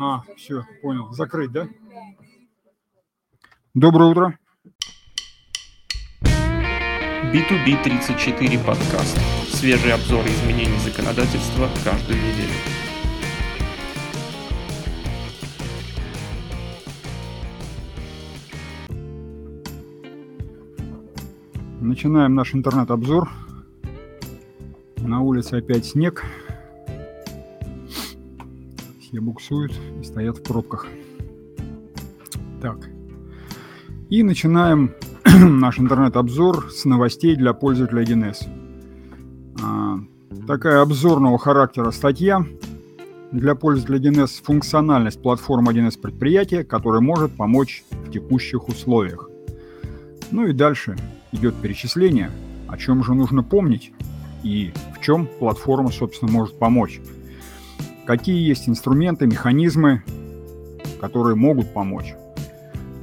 А, все, понял. Закрыть, да? Доброе утро. B2B34 подкаст. Свежие обзоры изменений законодательства каждую неделю. Начинаем наш интернет-обзор. На улице опять снег. Все буксуют и стоят в пробках. Так. И начинаем наш интернет-обзор с новостей для пользователя 1С. А, такая обзорного характера статья для пользователя 1С функциональность платформы 1С предприятия, которая может помочь в текущих условиях. Ну и дальше идет перечисление, о чем же нужно помнить и в чем платформа, собственно, может помочь. Какие есть инструменты, механизмы, которые могут помочь.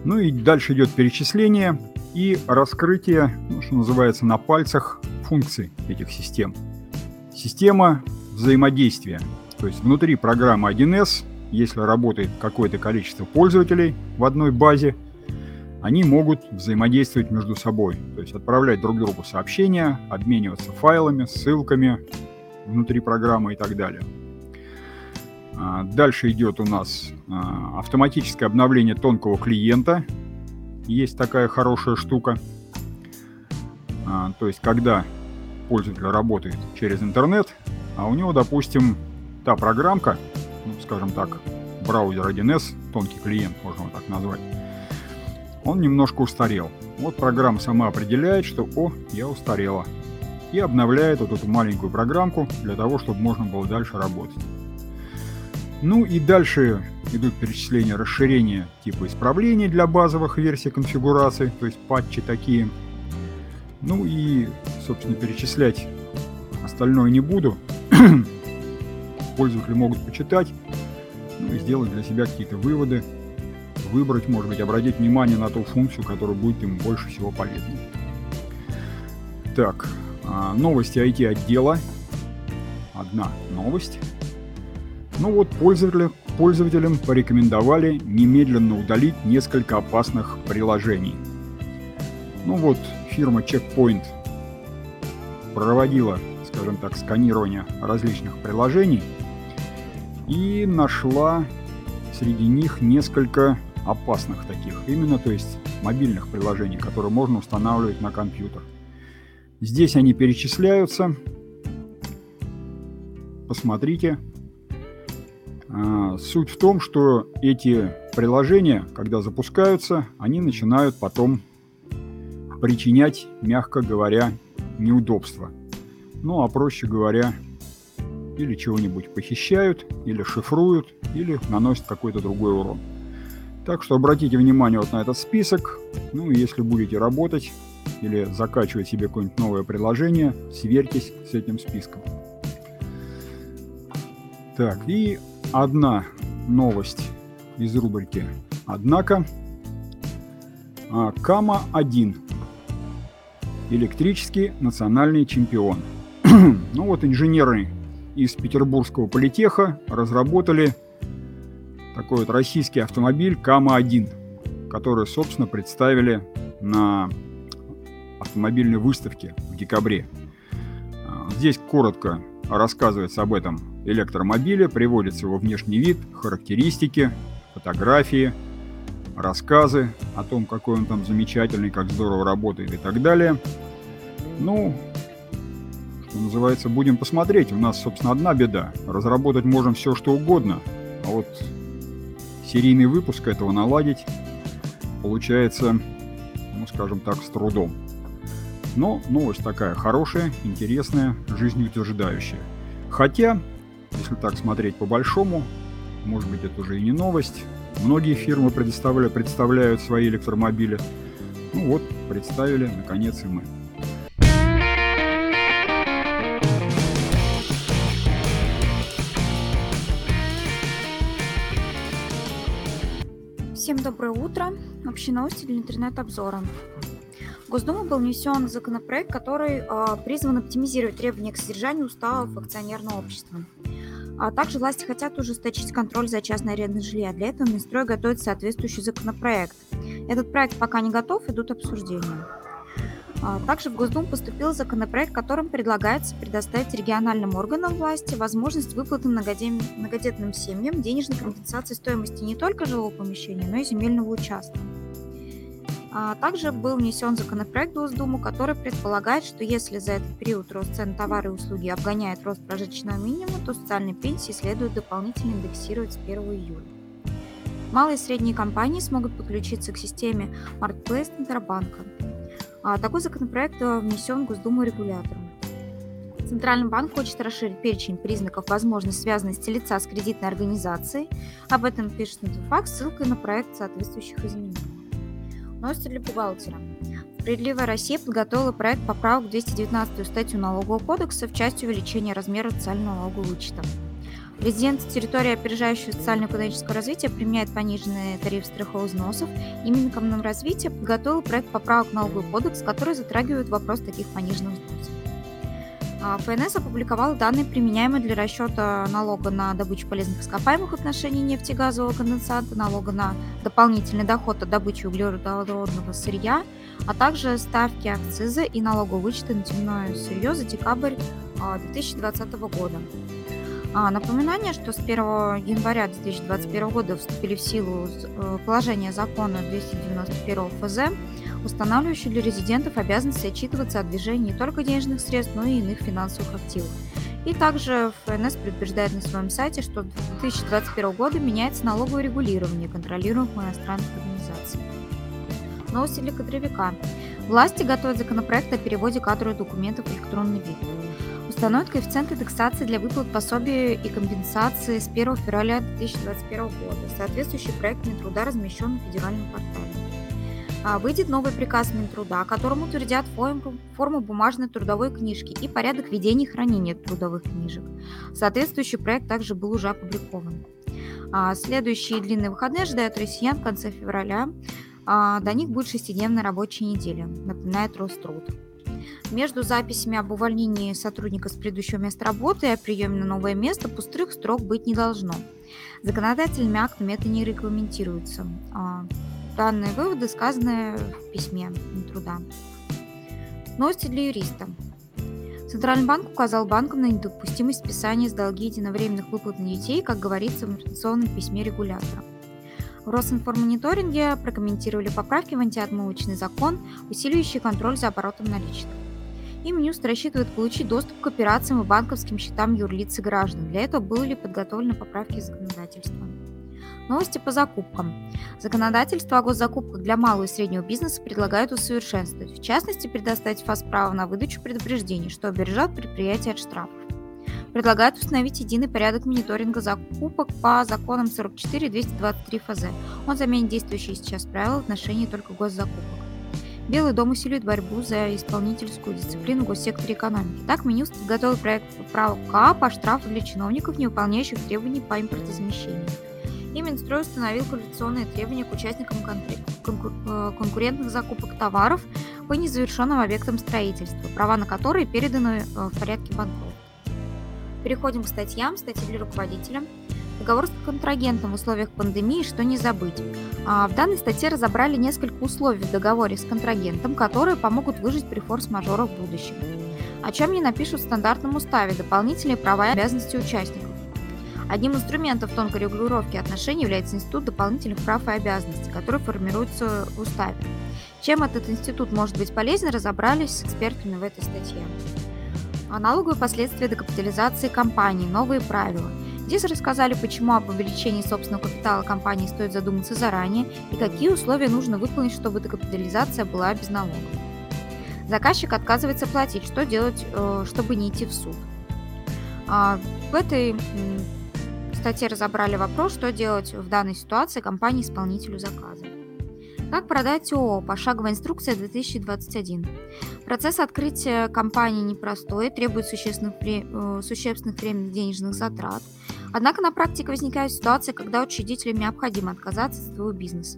Ну и дальше идет перечисление и раскрытие, ну, что называется, на пальцах функций этих систем. Система взаимодействия. То есть внутри программы 1С, если работает какое-то количество пользователей в одной базе, они могут взаимодействовать между собой, то есть отправлять друг другу сообщения, обмениваться файлами, ссылками внутри программы и так далее. А, дальше идет у нас а, автоматическое обновление тонкого клиента. Есть такая хорошая штука. А, то есть, когда пользователь работает через интернет, а у него, допустим, та программка, ну, скажем так, браузер 1С, тонкий клиент, можно его так назвать, он немножко устарел. Вот программа сама определяет, что «О, я устарела». И обновляет вот эту маленькую программку для того, чтобы можно было дальше работать. Ну и дальше идут перечисления расширения типа исправлений для базовых версий конфигурации, то есть патчи такие. Ну и, собственно, перечислять остальное не буду. Пользователи могут почитать, ну и сделать для себя какие-то выводы выбрать, может быть, обратить внимание на ту функцию, которая будет им больше всего полезна. Так, а, новости IT-отдела. Одна новость. Ну вот, пользователи, пользователям порекомендовали немедленно удалить несколько опасных приложений. Ну вот, фирма Checkpoint проводила, скажем так, сканирование различных приложений и нашла среди них несколько опасных таких, именно, то есть мобильных приложений, которые можно устанавливать на компьютер. Здесь они перечисляются. Посмотрите. А, суть в том, что эти приложения, когда запускаются, они начинают потом причинять, мягко говоря, неудобства. Ну, а проще говоря, или чего-нибудь похищают, или шифруют, или наносят какой-то другой урон. Так что обратите внимание вот на этот список. Ну и если будете работать или закачивать себе какое-нибудь новое приложение, сверьтесь с этим списком. Так, и одна новость из рубрики «Однако». А, Кама-1. Электрический национальный чемпион. ну вот инженеры из Петербургского политеха разработали такой вот российский автомобиль Кама-1, который, собственно, представили на автомобильной выставке в декабре. А, здесь коротко рассказывается об этом электромобиле, приводится его внешний вид, характеристики, фотографии, рассказы о том, какой он там замечательный, как здорово работает и так далее. Ну, что называется, будем посмотреть. У нас, собственно, одна беда. Разработать можем все, что угодно, а вот серийный выпуск этого наладить получается, ну, скажем так, с трудом. Но новость такая хорошая, интересная, жизнеутверждающая. Хотя, если так смотреть по-большому, может быть, это уже и не новость. Многие фирмы предоставляют, представляют свои электромобили. Ну вот, представили, наконец, и мы. Всем доброе утро. Общие новости для интернет-обзора. В Госдуму был внесен законопроект, который э, призван оптимизировать требования к содержанию уставов акционерного общества. А также власти хотят ужесточить контроль за частной арендой жилья. Для этого Минстрой готовит соответствующий законопроект. Этот проект пока не готов, идут обсуждения. А также в Госдуму поступил законопроект, которым предлагается предоставить региональным органам власти возможность выплаты многодетным семьям денежной компенсации стоимости не только жилого помещения, но и земельного участка. А также был внесен законопроект в Госдуму, который предполагает, что если за этот период рост цен товары и услуги обгоняет рост прожиточного минимума, то социальные пенсии следует дополнительно индексировать с 1 июля. Малые и средние компании смогут подключиться к системе Marketplace Центробанка. А такой законопроект э, внесен в Госдуму регулятором. Центральный банк хочет расширить перечень признаков возможной связанности лица с кредитной организацией. Об этом пишет Инфофакс ссылкой на проект соответствующих изменений. Новости для бухгалтера. Справедливая Россия подготовила проект поправок в 219 статью Налогового кодекса в части увеличения размера социального налогового вычета. Резидент территории опережающего социально-экономического развития применяет пониженный тариф страховых взносов. И Минэкономразвития подготовил проект поправок в налоговый кодекс, который затрагивает вопрос таких пониженных взносов. А, ФНС опубликовал данные, применяемые для расчета налога на добычу полезных ископаемых в отношении нефти и газового конденсата, налога на дополнительный доход от добычи углеродного сырья, а также ставки акциза и налогового вычета на темное сырье за декабрь 2020 а, года. А, напоминание, что с 1 января 2021 года вступили в силу э, положения закона 291 ФЗ устанавливающий для резидентов обязанности отчитываться о движении не только денежных средств, но и иных финансовых активов. И также ФНС предупреждает на своем сайте, что с 2021 года меняется налоговое регулирование контролируемых иностранных организаций. Новости для кадровика. Власти готовят законопроект о переводе кадровых документов в электронный вид. Установят коэффициент индексации для выплат пособий и компенсации с 1 февраля 2021 года. Соответствующий проект Минтруда размещен на федеральном портале. А, выйдет новый приказ Минтруда, которым утвердят форму, форму бумажной трудовой книжки и порядок ведения и хранения трудовых книжек. Соответствующий проект также был уже опубликован. А, следующие длинные выходные ожидают россиян в конце февраля. А, до них будет шестидневная рабочая неделя, напоминает Роструд. Между записями об увольнении сотрудника с предыдущего места работы и о приеме на новое место пустых строк быть не должно. Законодательными актами это не регламентируется. Данные выводы сказаны в письме труда. Новости для юриста. Центральный банк указал банкам на недопустимость списания с долги единовременных выплат на детей, как говорится в информационном письме регулятора. В Росинформмониторинге прокомментировали поправки в антиотмывочный закон, усиливающий контроль за оборотом наличных. И Минюст рассчитывает получить доступ к операциям и банковским счетам юрлиц и граждан. Для этого были подготовлены поправки законодательства. Новости по закупкам. Законодательство о госзакупках для малого и среднего бизнеса предлагают усовершенствовать. В частности, предоставить ФАС право на выдачу предупреждений, что обережет предприятие от штрафов. Предлагают установить единый порядок мониторинга закупок по законам 44 и 223 ФЗ. Он заменит действующие сейчас правила в отношении только госзакупок. Белый дом усиливает борьбу за исполнительскую дисциплину в госсекторе экономики. Так, Минюст подготовил проект права КА по штрафу для чиновников, не выполняющих требований по импортозамещению и Минстрой установил квалификационные требования к участникам э, конкурентных закупок товаров по незавершенным объектам строительства, права на которые переданы э, в порядке банкротства. Переходим к статьям. Статьи для руководителя. Договор с контрагентом в условиях пандемии «Что не забыть». А в данной статье разобрали несколько условий в договоре с контрагентом, которые помогут выжить при форс-мажорах в будущем. О чем не напишут в стандартном уставе дополнительные права и обязанности участников. Одним из инструментов тонкой регулировки отношений является институт дополнительных прав и обязанностей, который формируется в уставе. Чем этот институт может быть полезен, разобрались с экспертами в этой статье. А налоговые последствия декапитализации компании, новые правила. Здесь рассказали, почему об увеличении собственного капитала компании стоит задуматься заранее и какие условия нужно выполнить, чтобы декапитализация была без налога. Заказчик отказывается платить, что делать, э, чтобы не идти в суд. А в этой статье разобрали вопрос, что делать в данной ситуации компании-исполнителю заказа. Как продать ООО? Пошаговая инструкция 2021. Процесс открытия компании непростой, требует существенных, э, существенных временных денежных затрат. Однако на практике возникают ситуации, когда учредителям необходимо отказаться от своего бизнеса.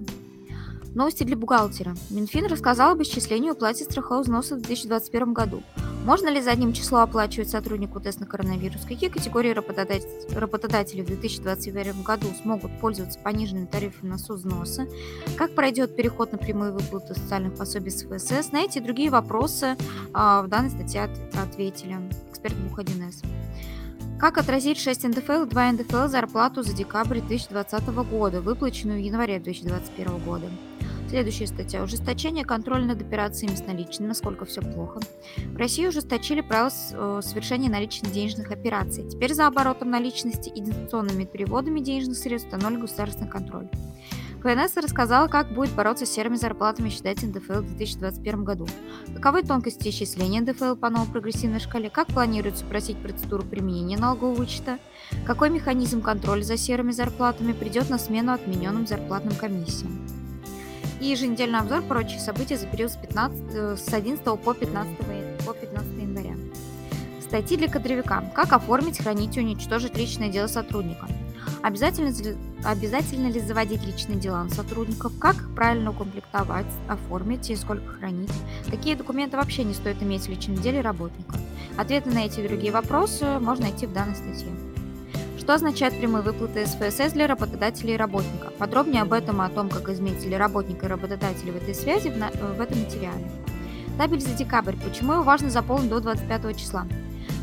Новости для бухгалтера. Минфин рассказал об исчислении уплате страхового взноса в 2021 году. Можно ли задним числом оплачивать сотруднику тест на коронавирус? Какие категории работодателей в 2021 году смогут пользоваться пониженными тарифами на соцзносы? Как пройдет переход на прямые выплаты социальных пособий с ФСС? На эти и другие вопросы а, в данной статье ответили эксперт Бух 1С. Как отразить 6 НДФЛ и 2 НДФЛ зарплату за декабрь 2020 года, выплаченную в январе 2021 года? Следующая статья. Ужесточение контроля над операциями с наличными. Насколько все плохо. В России ужесточили правила э, совершения наличных денежных операций. Теперь за оборотом наличности и дистанционными переводами денежных средств установлен государственный контроль. КНС рассказала, как будет бороться с серыми зарплатами считать НДФЛ в 2021 году. Каковы тонкости исчисления НДФЛ по новой прогрессивной шкале, как планируется просить процедуру применения налогового вычета, какой механизм контроля за серыми зарплатами придет на смену отмененным зарплатным комиссиям и еженедельный обзор прочие события за период с, 15, э, с 11 по 15, по 15 января. Статьи для кадровика. Как оформить, хранить и уничтожить личное дело сотрудника. Обязательно, обязательно ли заводить личные дела на сотрудников? Как правильно укомплектовать, оформить и сколько хранить? Какие документы вообще не стоит иметь в личном деле работника? Ответы на эти и другие вопросы можно найти в данной статье. Что означает прямые выплаты СФСС для работодателя и работника? Подробнее об этом и о том, как изменить ли работника и работодателя в этой связи в, на... в этом материале. Табель за декабрь. Почему его важно заполнить до 25 числа?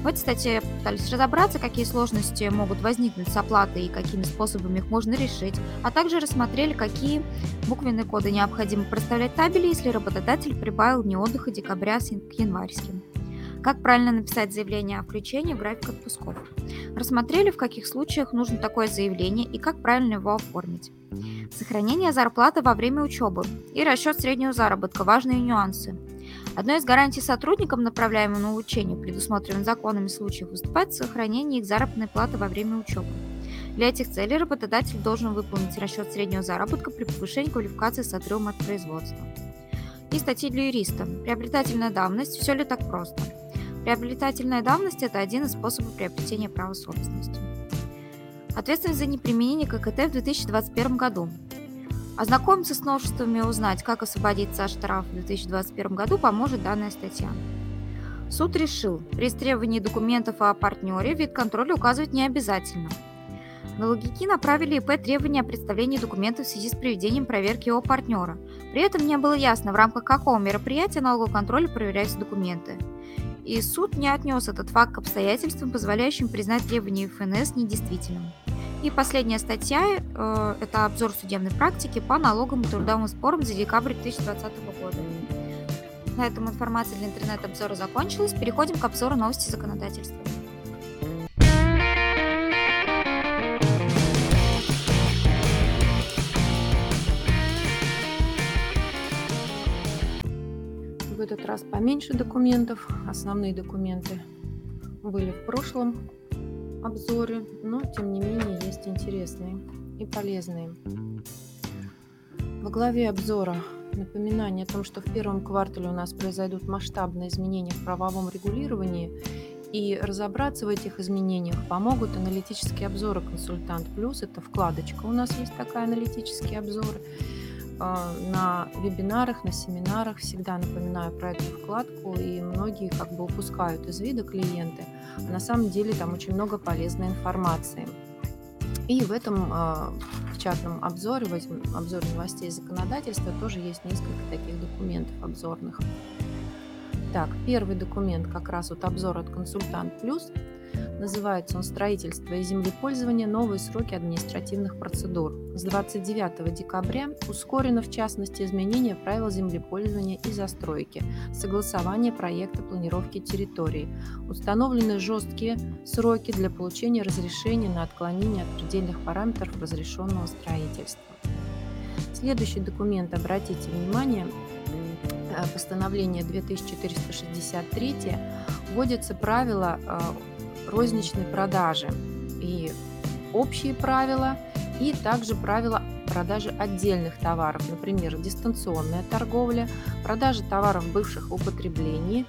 В этой статье пытались разобраться, какие сложности могут возникнуть с оплатой и какими способами их можно решить, а также рассмотрели, какие буквенные коды необходимо проставлять табели, если работодатель прибавил дни отдыха декабря к январским. Как правильно написать заявление о включении в график отпусков? Рассмотрели, в каких случаях нужно такое заявление и как правильно его оформить. Сохранение зарплаты во время учебы и расчет среднего заработка – важные нюансы. Одной из гарантий сотрудникам, направляемым на обучение, предусмотренным законами случаев, выступает сохранение их заработной платы во время учебы. Для этих целей работодатель должен выполнить расчет среднего заработка при повышении квалификации с отрывом от производства. И статьи для юриста. Приобретательная давность – все ли так просто? Приобретательная давность – это один из способов приобретения права собственности. Ответственность за неприменение ККТ в 2021 году. Ознакомиться с новшествами и узнать, как освободиться от штрафа в 2021 году, поможет данная статья. Суд решил, при истребовании документов о партнере вид контроля указывать не обязательно. Налогики направили ИП требования о представлении документов в связи с проведением проверки его партнера. При этом не было ясно, в рамках какого мероприятия налогового контроля проверяются документы и суд не отнес этот факт к обстоятельствам, позволяющим признать требования ФНС недействительным. И последняя статья э, – это обзор судебной практики по налогам и трудовым спорам за декабрь 2020 года. На этом информация для интернет-обзора закончилась. Переходим к обзору новости законодательства. Этот раз поменьше документов. Основные документы были в прошлом обзоре, но тем не менее есть интересные и полезные. Во главе обзора напоминание о том, что в первом квартале у нас произойдут масштабные изменения в правовом регулировании, и разобраться в этих изменениях помогут аналитические обзоры «Консультант Плюс». Это вкладочка у нас есть такая, аналитические обзоры. А, на вебинарах, на семинарах всегда напоминаю про эту вкладку, и многие как бы упускают из вида клиенты. А на самом деле там очень много полезной информации. И в этом э, печатном обзоре, в этом обзоре новостей законодательства тоже есть несколько таких документов обзорных. Так, первый документ как раз вот обзор от «Консультант Плюс». Называется он «Строительство и землепользование. Новые сроки административных процедур». С 29 декабря ускорено, в частности, изменение правил землепользования и застройки, согласование проекта планировки территории. Установлены жесткие сроки для получения разрешения на отклонение от предельных параметров разрешенного строительства. Следующий документ, обратите внимание, э, постановление 2463 вводятся правила э, розничной продажи. И общие правила, и также правила продажи отдельных товаров, например, дистанционная торговля, продажа товаров бывших в употреблении,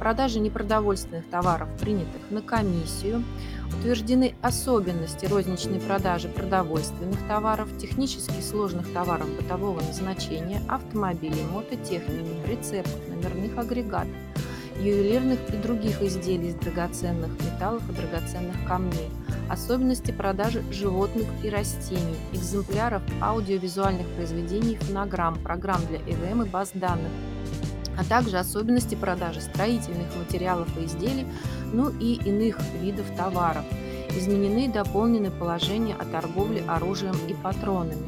продажа непродовольственных товаров, принятых на комиссию, утверждены особенности розничной продажи продовольственных товаров, технически сложных товаров бытового назначения, автомобилей, мототехники, прицепов, номерных агрегатов, ювелирных и других изделий из драгоценных металлов и драгоценных камней, особенности продажи животных и растений, экземпляров аудиовизуальных произведений, фонограмм, программ для ЭВМ и баз данных, а также особенности продажи строительных материалов и изделий, ну и иных видов товаров. Изменены и дополнены положения о торговле оружием и патронами.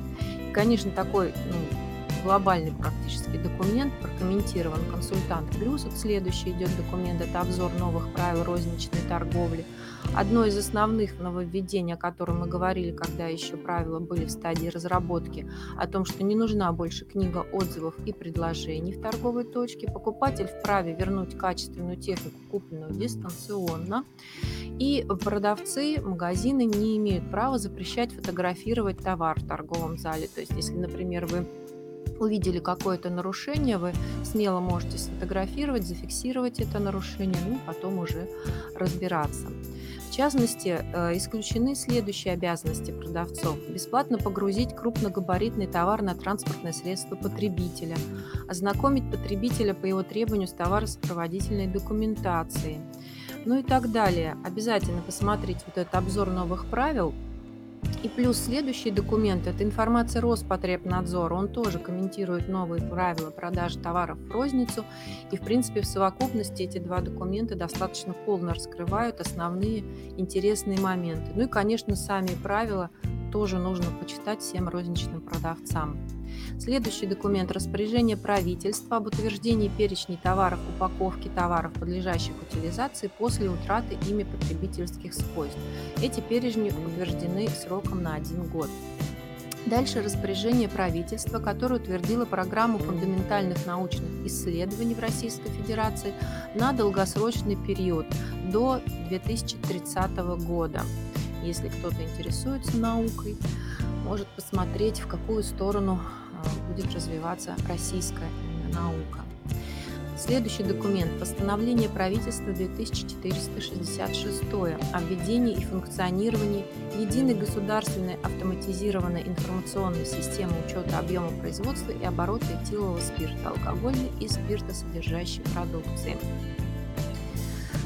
И, конечно, такой ну, глобальный практически документ, прокомментирован консультант плюс. Вот следующий идет документ, это обзор новых правил розничной торговли. Одно из основных нововведений, о котором мы говорили, когда еще правила были в стадии разработки, о том, что не нужна больше книга отзывов и предложений в торговой точке. Покупатель вправе вернуть качественную технику, купленную дистанционно. И продавцы, магазины не имеют права запрещать фотографировать товар в торговом зале. То есть, если, например, вы увидели какое-то нарушение, вы смело можете сфотографировать, зафиксировать это нарушение, ну, потом уже разбираться. В частности, э, исключены следующие обязанности продавцов. Бесплатно погрузить крупногабаритный товар на транспортное средство потребителя, ознакомить потребителя по его требованию с товаросопроводительной документацией, ну и так далее. Обязательно посмотреть вот этот обзор новых правил, и плюс следующий документ – это информация Роспотребнадзора. Он тоже комментирует новые правила продажи товаров в розницу. И, в принципе, в совокупности эти два документа достаточно полно раскрывают основные интересные моменты. Ну и, конечно, сами правила тоже нужно почитать всем розничным продавцам. Следующий документ – распоряжение правительства об утверждении перечней товаров, упаковки товаров, подлежащих утилизации после утраты ими потребительских свойств. Эти перечни утверждены сроком на один год. Дальше распоряжение правительства, которое утвердило программу фундаментальных научных исследований в Российской Федерации на долгосрочный период до 2030 года. Если кто-то интересуется наукой, может посмотреть, в какую сторону будет развиваться российская наука. Следующий документ – постановление правительства 2466 о введении и функционировании единой государственной автоматизированной информационной системы учета объема производства и оборота этилового спирта, алкогольной и спиртосодержащей продукции.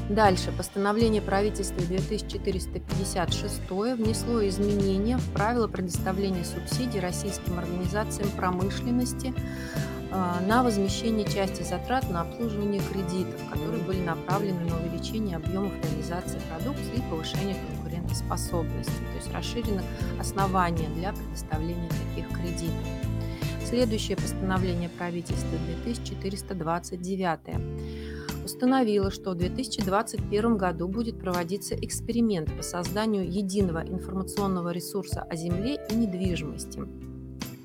Дальше. Постановление правительства 2456 внесло изменения в правила предоставления субсидий российским организациям промышленности а, на возмещение части затрат на обслуживание кредитов, которые были направлены на увеличение объемов реализации продукции и повышение конкурентоспособности, то есть расширены основания для предоставления таких кредитов. Следующее постановление правительства 2429 установила, что в 2021 году будет проводиться эксперимент по созданию единого информационного ресурса о земле и недвижимости.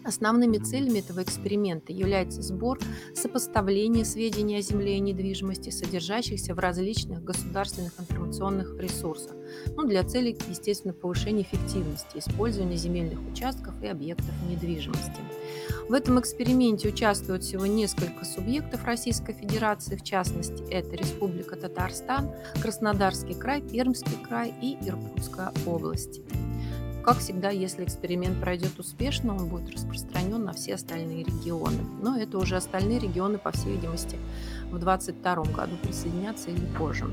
Основными целями этого эксперимента является сбор, сопоставление сведений о земле и недвижимости, содержащихся в различных государственных информационных ресурсах, ну, для целей, естественно, повышения эффективности использования земельных участков и объектов недвижимости. В этом эксперименте участвуют всего несколько субъектов Российской Федерации, в частности, это Республика Татарстан, Краснодарский край, Пермский край и Иркутская область. Как всегда, если эксперимент пройдет успешно, он будет распространен на все остальные регионы. Но это уже остальные регионы, по всей видимости, в 2022 году присоединятся или позже.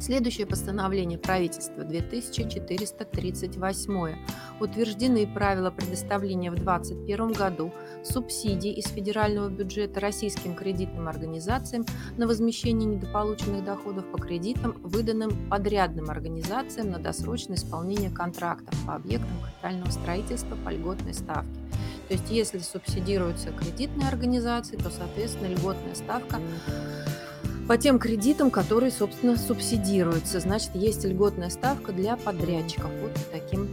Следующее постановление правительства 2438 утверждены правила предоставления в 2021 году субсидий из федерального бюджета российским кредитным организациям на возмещение недополученных доходов по кредитам, выданным подрядным организациям на досрочное исполнение контрактов по объектам капитального строительства по льготной ставке. То есть если субсидируются кредитные организации, то, соответственно, льготная ставка по тем кредитам, которые, собственно, субсидируются. Значит, есть льготная ставка для подрядчиков вот таким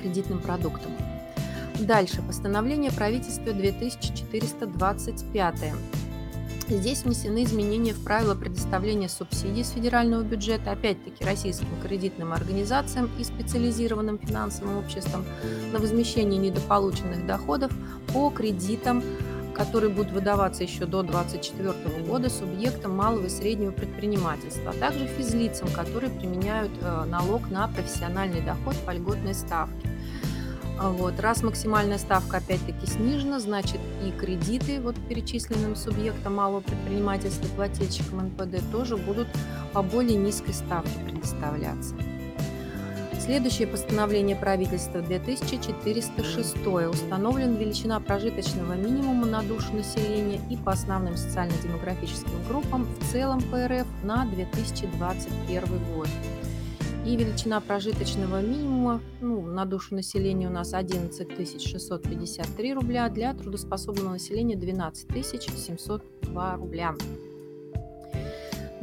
кредитным продуктам. Дальше. Постановление правительства 2425. Здесь внесены изменения в правила предоставления субсидий с федерального бюджета, опять-таки российским кредитным организациям и специализированным финансовым обществам на возмещение недополученных доходов по кредитам которые будут выдаваться еще до 2024 года субъектам малого и среднего предпринимательства, а также физлицам, которые применяют э, налог на профессиональный доход по льготной ставке. А Вот. Раз максимальная ставка опять-таки снижена, значит и кредиты вот перечисленным субъектам малого предпринимательства, плательщикам НПД тоже будут по более низкой ставке предоставляться. Следующее постановление правительства 2406 установлен величина прожиточного минимума на душу населения и по основным социально-демографическим группам в целом по РФ на 2021 год. И величина прожиточного минимума ну, на душу населения у нас 11 653 рубля, для трудоспособного населения 12 702 рубля.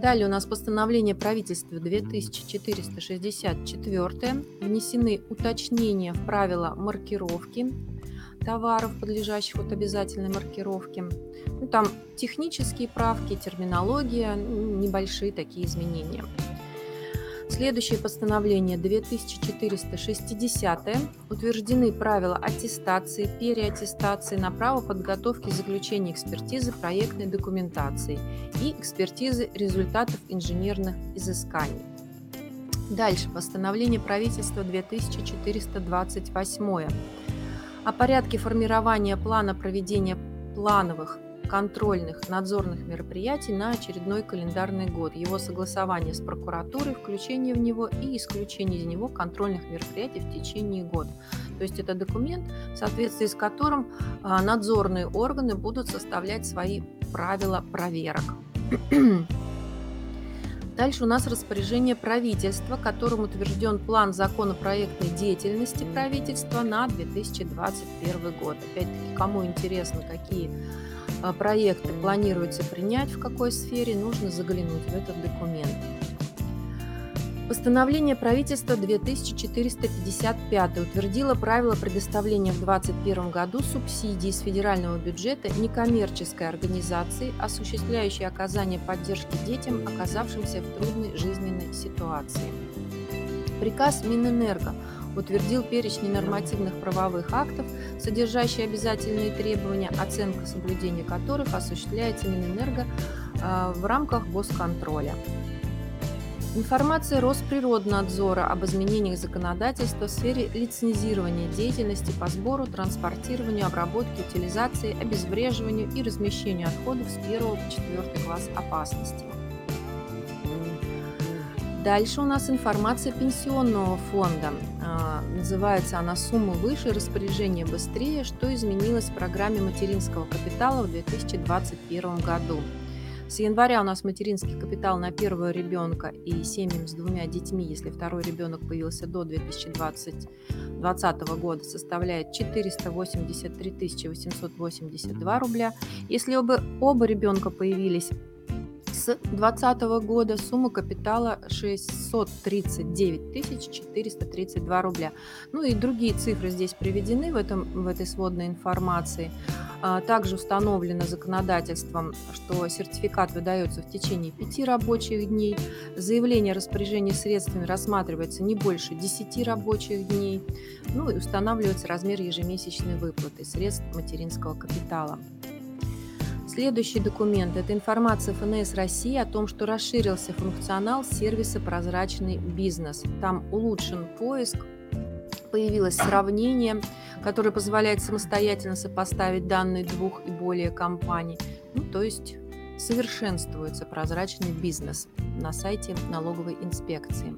Далее у нас постановление правительства 2464. Внесены уточнения в правила маркировки товаров, подлежащих вот обязательной маркировке. Ну, там технические правки, терминология, небольшие такие изменения. Следующее постановление 2460 утверждены правила аттестации, переаттестации на право подготовки заключения экспертизы проектной документации и экспертизы результатов инженерных изысканий. Дальше. Постановление правительства 2428 о порядке формирования плана проведения плановых контрольных надзорных мероприятий на очередной календарный год, его согласование с прокуратурой, включение в него и исключение из него контрольных мероприятий в течение года. То есть это документ, в соответствии с которым а, надзорные органы будут составлять свои правила проверок. Дальше у нас распоряжение правительства, которым утвержден план законопроектной деятельности правительства на 2021 год. Опять-таки, кому интересно, какие проекты планируется принять, в какой сфере, нужно заглянуть в этот документ. Постановление правительства 2455 утвердило правила предоставления в 2021 году субсидий из федерального бюджета некоммерческой организации, осуществляющей оказание поддержки детям, оказавшимся в трудной жизненной ситуации. Приказ Минэнерго утвердил перечень нормативных правовых актов, содержащие обязательные требования, оценка соблюдения которых осуществляется Минэнерго а, в рамках госконтроля. Информация Росприроднадзора об изменениях законодательства в сфере лицензирования деятельности по сбору, транспортированию, обработке, утилизации, обезвреживанию и размещению отходов с 1 по 4 класс опасности. Дальше у нас информация пенсионного фонда. А, называется она «Сумма выше, распоряжение быстрее. Что изменилось в программе материнского капитала в 2021 году?» С января у нас материнский капитал на первого ребенка и семьям с двумя детьми, если второй ребенок появился до 2020, 2020 года, составляет 483 882 рубля. Если оба, оба ребенка появились с 2020 года сумма капитала 639 432 рубля. Ну и другие цифры здесь приведены в, этом, в этой сводной информации. А, также установлено законодательством, что сертификат выдается в течение 5 рабочих дней. Заявление о распоряжении средствами рассматривается не больше 10 рабочих дней. Ну и устанавливается размер ежемесячной выплаты средств материнского капитала. Следующий документ – это информация ФНС России о том, что расширился функционал сервиса «Прозрачный бизнес». Там улучшен поиск, появилось сравнение, которое позволяет самостоятельно сопоставить данные двух и более компаний. Ну, то есть совершенствуется прозрачный бизнес на сайте налоговой инспекции.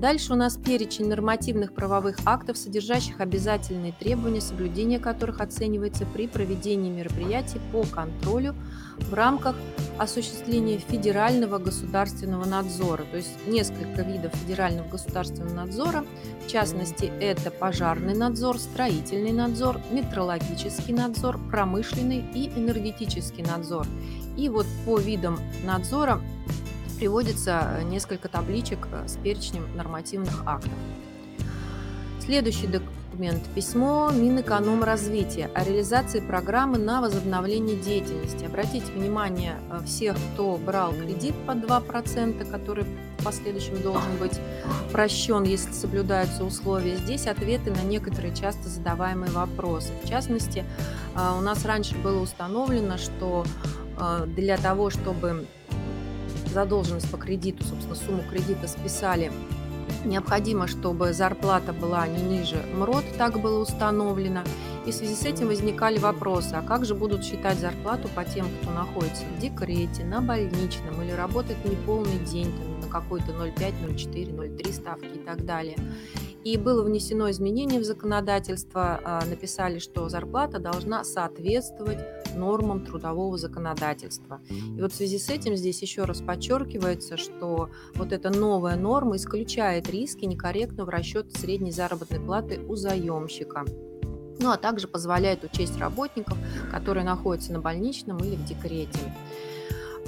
Дальше у нас перечень нормативных правовых актов, содержащих обязательные требования, соблюдения которых оценивается при проведении мероприятий по контролю в рамках осуществления федерального государственного надзора. То есть несколько видов федерального государственного надзора. В частности, это пожарный надзор, строительный надзор, метрологический надзор, промышленный и энергетический надзор. И вот по видам надзора приводится э, несколько табличек э, с перечнем нормативных актов. Следующий документ – письмо Минэкономразвития о реализации программы на возобновление деятельности. Обратите внимание э, всех, кто брал кредит под 2%, который в последующем должен быть прощен, если соблюдаются условия. Здесь ответы на некоторые часто задаваемые вопросы. В частности, у нас раньше было установлено, что для того, чтобы задолженность по кредиту, собственно, сумму кредита списали Необходимо, чтобы зарплата была не ниже МРОД, так было установлено. И в связи с этим возникали вопросы, а как же будут считать зарплату по тем, кто находится в декрете, на больничном или работает не полный день, там, на какой-то 0,5, 0,4, 0,3 ставки и так далее. И было внесено изменение в законодательство, а, написали, что зарплата должна соответствовать нормам трудового законодательства. И вот в связи с этим здесь еще раз подчеркивается, что вот эта новая норма исключает риски некорректного расчета средней заработной платы у заемщика. Ну а также позволяет учесть работников, которые находятся на больничном или в декрете.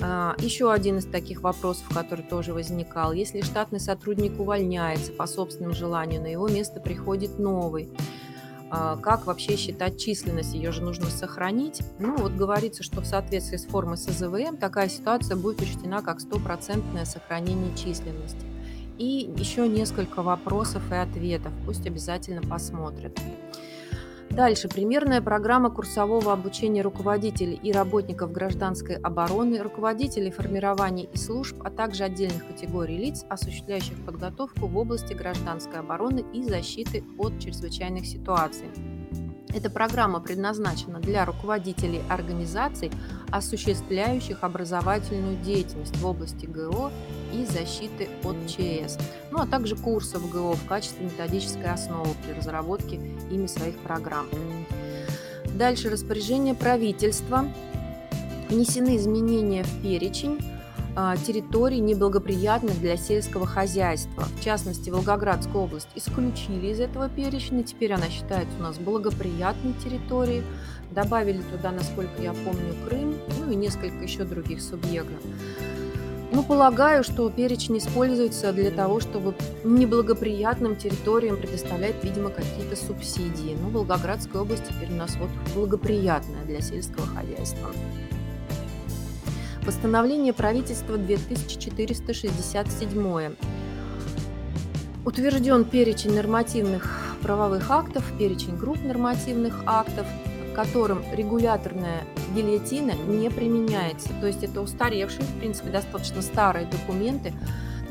А, Еще один из таких вопросов, который тоже возникал. Если штатный сотрудник увольняется по собственному желанию, на его место приходит новый, а, как вообще считать численность? Ее же нужно сохранить. Ну, вот говорится, что в соответствии с формой СЗВМ такая ситуация будет учтена как стопроцентное сохранение численности. И еще несколько вопросов и ответов. Пусть обязательно посмотрят. Дальше. Примерная программа курсового обучения руководителей и работников гражданской обороны, руководителей формирования и служб, а также отдельных категорий лиц, осуществляющих подготовку в области гражданской обороны и защиты от чрезвычайных ситуаций. Эта программа предназначена для руководителей организаций, осуществляющих образовательную деятельность в области ГО и защиты от ЧС, ну а также курсов ГО в качестве методической основы при разработке ими своих программ. Дальше распоряжение правительства. Внесены изменения в перечень территорий неблагоприятных для сельского хозяйства. В частности, Волгоградскую область исключили из этого перечня. Теперь она считается у нас благоприятной территорией. Добавили туда, насколько я помню, Крым, ну и несколько еще других субъектов. Ну, полагаю, что перечень используется для того, чтобы неблагоприятным территориям предоставлять, видимо, какие-то субсидии. Ну, Волгоградская область теперь у нас вот благоприятная для сельского хозяйства. Постановление правительства 2467. Утвержден перечень нормативных правовых актов, перечень групп нормативных актов, которым регуляторная гильотина не применяется. То есть это устаревшие, в принципе, достаточно старые документы.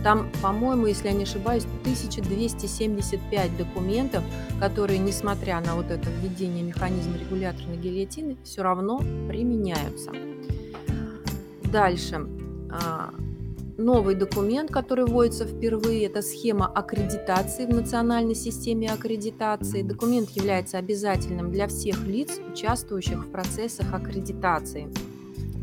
Там, по-моему, если я не ошибаюсь, 1275 документов, которые, несмотря на вот это введение механизма регуляторной гильотины, все равно применяются. Дальше. А, новый документ, который вводится впервые, это схема аккредитации в национальной системе аккредитации. Документ является обязательным для всех лиц, участвующих в процессах аккредитации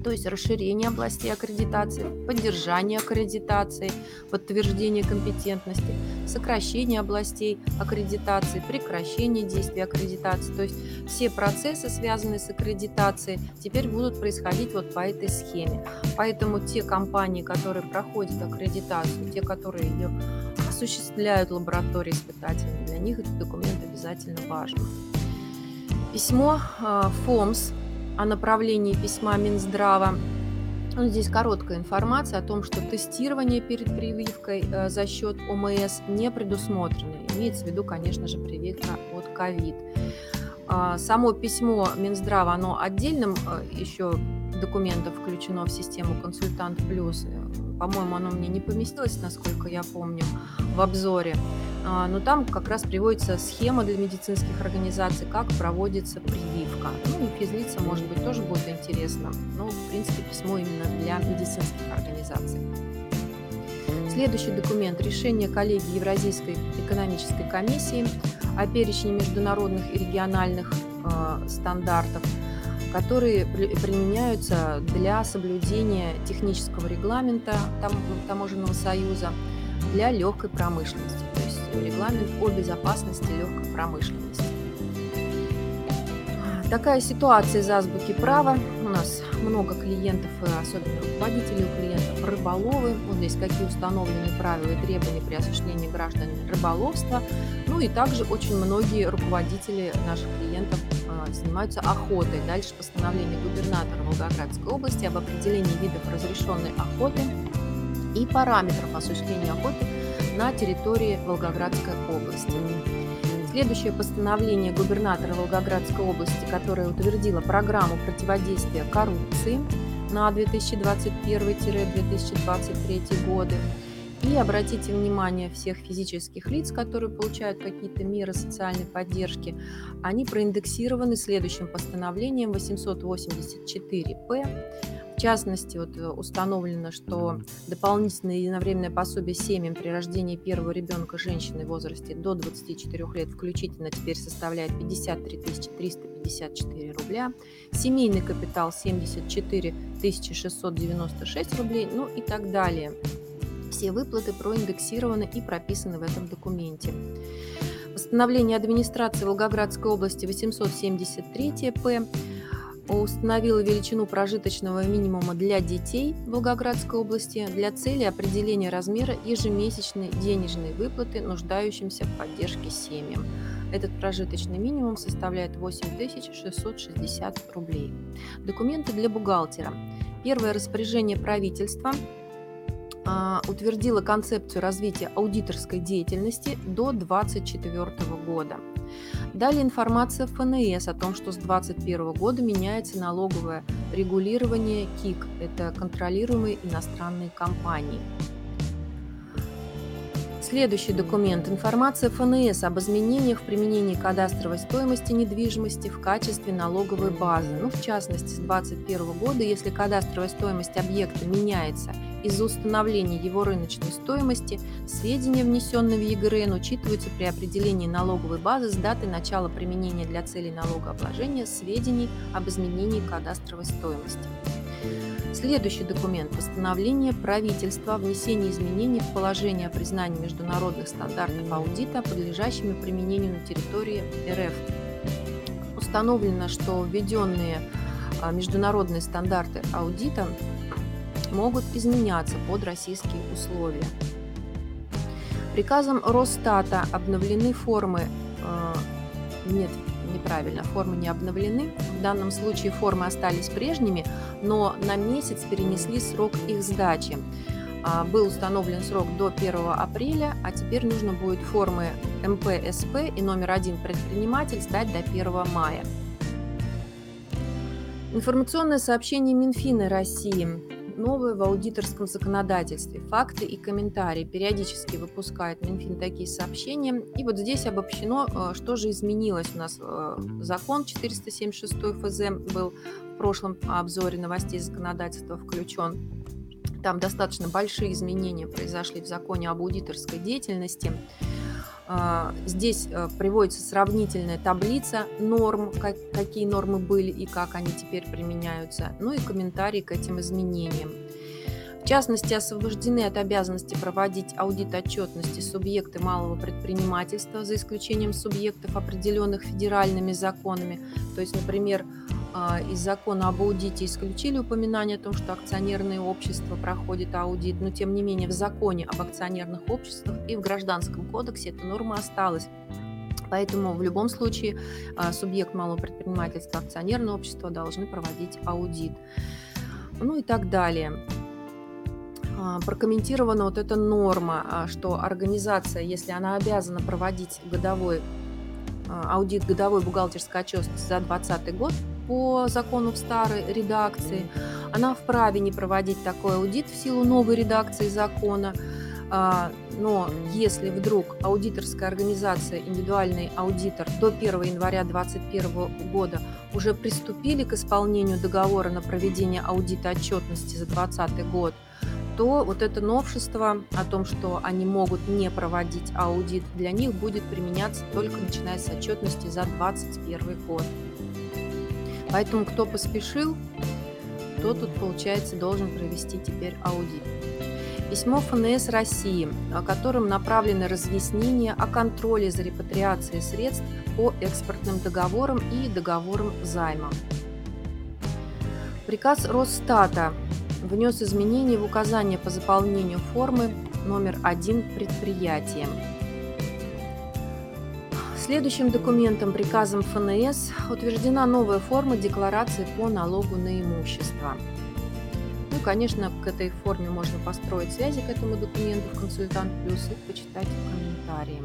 то есть расширение областей аккредитации, поддержание аккредитации, подтверждение компетентности, сокращение областей аккредитации, прекращение действия аккредитации. То есть все процессы, связанные с аккредитацией, теперь будут происходить вот по этой схеме. Поэтому те компании, которые проходят аккредитацию, те, которые ее осуществляют лаборатории испытательные, для них этот документ обязательно важен. Письмо ФОМС о направлении письма Минздрава. Ну, здесь короткая информация о том, что тестирование перед прививкой э, за счет ОМС не предусмотрено. Имеется в виду, конечно же, прививка от ковид. А, само письмо Минздрава, оно отдельным э, еще документом включено в систему «Консультант плюс». По-моему, оно мне не поместилось, насколько я помню, в обзоре. А, но там как раз приводится схема для медицинских организаций, как проводится прививка. Ну и физлица, может быть, тоже будет интересно, но, в принципе, письмо именно для медицинских организаций. Следующий документ – решение коллегии Евразийской экономической комиссии о перечне международных и региональных э, стандартов, которые применяются для соблюдения технического регламента Таможенного союза для легкой промышленности регламент о безопасности легкой промышленности. Такая ситуация из азбуки права. У нас много клиентов, особенно руководителей у клиентов, рыболовы. Вот здесь какие установлены правила и требования при осуществлении граждан рыболовства. Ну и также очень многие руководители наших клиентов занимаются охотой. Дальше постановление губернатора Волгоградской области об определении видов разрешенной охоты и параметров осуществления охоты на территории Волгоградской области. Следующее постановление губернатора Волгоградской области, которое утвердило программу противодействия коррупции на 2021-2023 годы. И обратите внимание всех физических лиц, которые получают какие-то меры социальной поддержки, они проиндексированы следующим постановлением 884-П в частности, вот э, установлено, что дополнительное единовременное пособие семьям при рождении первого ребенка женщины в возрасте до 24 лет включительно теперь составляет 53 354 рубля, семейный капитал 74 696 рублей, ну и так далее. Все выплаты проиндексированы и прописаны в этом документе. Постановление администрации Волгоградской области 873 П установила величину прожиточного минимума для детей Волгоградской области для цели определения размера ежемесячной денежной выплаты нуждающимся в поддержке семьям. Этот прожиточный минимум составляет 8660 рублей. Документы для бухгалтера. Первое распоряжение правительства а, утвердило концепцию развития аудиторской деятельности до 2024 года. Далее информация ФНС о том, что с 2021 года меняется налоговое регулирование КИК. Это контролируемые иностранные компании. Следующий документ. Информация ФНС об изменениях в применении кадастровой стоимости недвижимости в качестве налоговой базы. Ну, в частности, с 2021 года, если кадастровая стоимость объекта меняется из-за установления его рыночной стоимости, сведения, внесенные в ЕГРН, учитываются при определении налоговой базы с даты начала применения для целей налогообложения сведений об изменении кадастровой стоимости. Следующий документ – постановление правительства о внесении изменений в положение о признании международных стандартов аудита, подлежащими применению на территории РФ. Установлено, что введенные а, международные стандарты аудита могут изменяться под российские условия. Приказом Росстата обновлены формы, э, нет, неправильно, формы не обновлены. В данном случае формы остались прежними, но на месяц перенесли срок их сдачи. А, был установлен срок до 1 апреля, а теперь нужно будет формы МПСП и номер один предприниматель сдать до 1 мая. Информационное сообщение Минфина России новое в аудиторском законодательстве. Факты и комментарии. Периодически выпускает Минфин такие сообщения. И вот здесь обобщено, э, что же изменилось у нас. Э, закон 476 ФЗ был в прошлом обзоре новостей законодательства включен. Там достаточно большие изменения произошли в законе об аудиторской деятельности. А, здесь э, приводится сравнительная таблица норм, какие нормы были и как они теперь применяются, ну и комментарии к этим изменениям. В частности, освобождены от обязанности проводить аудит отчетности субъекты малого предпринимательства, за исключением субъектов, определенных федеральными законами. То есть, например, из закона об аудите исключили упоминание о том, что акционерные общества проходят аудит, но тем не менее в законе об акционерных обществах и в Гражданском кодексе эта норма осталась. Поэтому в любом случае а, субъект малого предпринимательства, акционерное общество должны проводить аудит. Ну и так далее. А, прокомментирована вот эта норма, что организация, если она обязана проводить годовой аудит годовой бухгалтерской отчетности за 2020 год, по закону в старой редакции. Она вправе не проводить такой аудит в силу новой редакции закона. А, но если вдруг аудиторская организация, индивидуальный аудитор до 1 января 2021 года уже приступили к исполнению договора на проведение аудита отчетности за 2020 год, то вот это новшество о том, что они могут не проводить аудит, для них будет применяться только начиная с отчетности за 2021 год. Поэтому кто поспешил, то тут, получается, должен провести теперь аудит. Письмо ФНС России, о котором направлены разъяснения о контроле за репатриацией средств по экспортным договорам и договорам займа. Приказ Росстата внес изменения в указание по заполнению формы номер один предприятием. Следующим документом, приказом ФНС, утверждена новая форма декларации по налогу на имущество. Ну, конечно, к этой форме можно построить связи к этому документу в «Консультант Плюс» и почитать комментарии.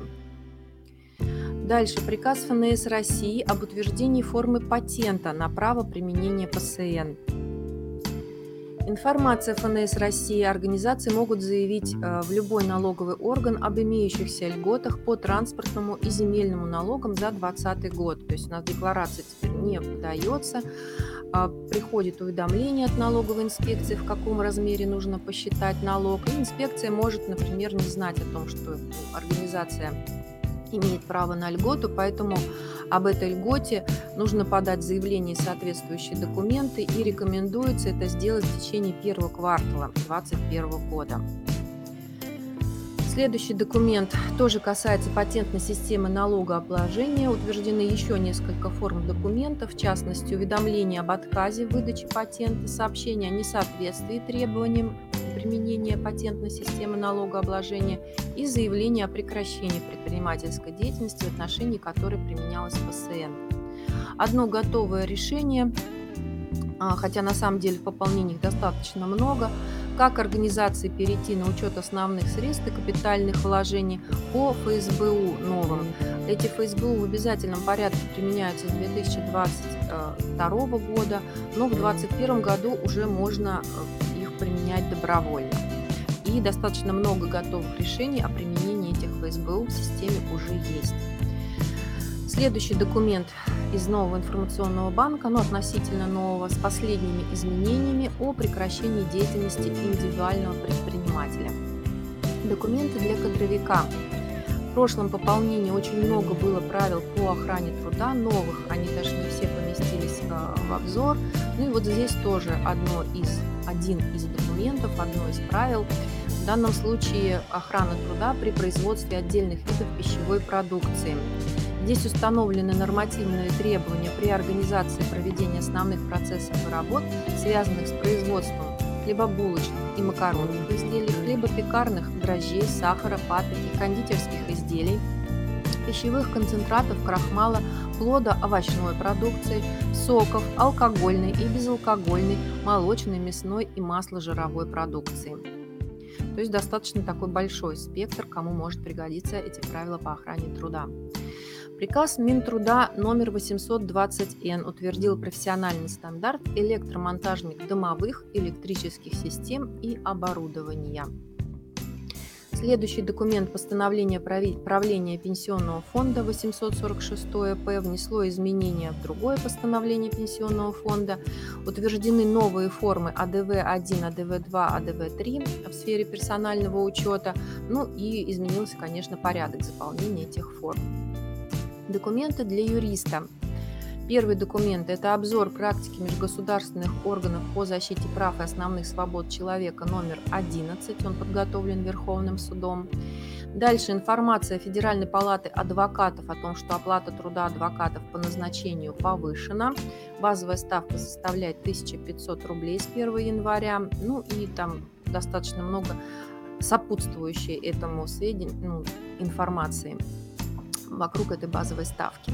Дальше. Приказ ФНС России об утверждении формы патента на право применения ПСН. Информация ФНС России организации могут заявить э, в любой налоговый орган об имеющихся льготах по транспортному и земельному налогам за 2020 год. То есть у нас декларация теперь не подается, а приходит уведомление от налоговой инспекции, в каком размере нужно посчитать налог. И инспекция может, например, не знать о том, что организация имеет право на льготу, поэтому об этой льготе нужно подать заявление и соответствующие документы, и рекомендуется это сделать в течение первого квартала 2021 года. Следующий документ тоже касается патентной системы налогообложения. Утверждены еще несколько форм документов, в частности, уведомление об отказе в выдаче патента, сообщение о несоответствии требованиям применения патентной системы налогообложения и заявление о прекращении предпринимательской деятельности, в отношении которой применялась ПСН. Одно готовое решение, а, хотя на самом деле в пополнениях достаточно много, как организации перейти на учет основных средств и капитальных вложений по ФСБУ новым. Эти ФСБУ в обязательном порядке применяются с 2022 года, но в 2021 году уже можно э, применять добровольно. И достаточно много готовых решений о применении этих ФСБУ в системе уже есть. Следующий документ из нового информационного банка, ну, относительно нового, с последними изменениями о прекращении деятельности индивидуального предпринимателя. Документы для кадровика. В прошлом пополнении очень много было правил по охране труда, новых, они даже не все поместились а, в обзор. Ну и вот здесь тоже одно из, один из документов, одно из правил. В данном случае охрана труда при производстве отдельных видов пищевой продукции. Здесь установлены нормативные требования при организации проведения основных процессов и работ, связанных с производством хлебобулочных и макаронных изделий, хлебопекарных, дрожжей, сахара, патоки, кондитерских изделий, пищевых концентратов, крахмала, плода, овощной продукции, соков, алкогольной и безалкогольной, молочной, мясной и масложировой продукции. То есть достаточно такой большой спектр, кому может пригодиться эти правила по охране труда. Приказ Минтруда номер 820Н утвердил профессиональный стандарт электромонтажник домовых электрических систем и оборудования. Следующий документ постановления правления Пенсионного фонда 846 П внесло изменения в другое постановление Пенсионного фонда. Утверждены новые формы АДВ-1, АДВ-2, АДВ-3 в сфере персонального учета. Ну и изменился, конечно, порядок заполнения этих форм. Документы для юриста. Первый документ – это обзор практики межгосударственных органов по защите прав и основных свобод человека номер 11. Он подготовлен Верховным судом. Дальше информация Федеральной палаты адвокатов о том, что оплата труда адвокатов по назначению повышена. Базовая ставка составляет 1500 рублей с 1 января. Ну и там достаточно много сопутствующей этому сведению, ну, информации вокруг этой базовой ставки.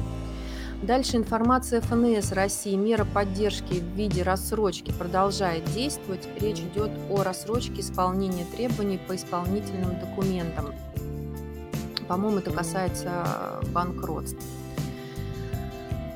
Дальше информация ФНС России. Мера поддержки в виде рассрочки продолжает действовать. Речь идет о рассрочке исполнения требований по исполнительным документам. По-моему, это касается банкротств.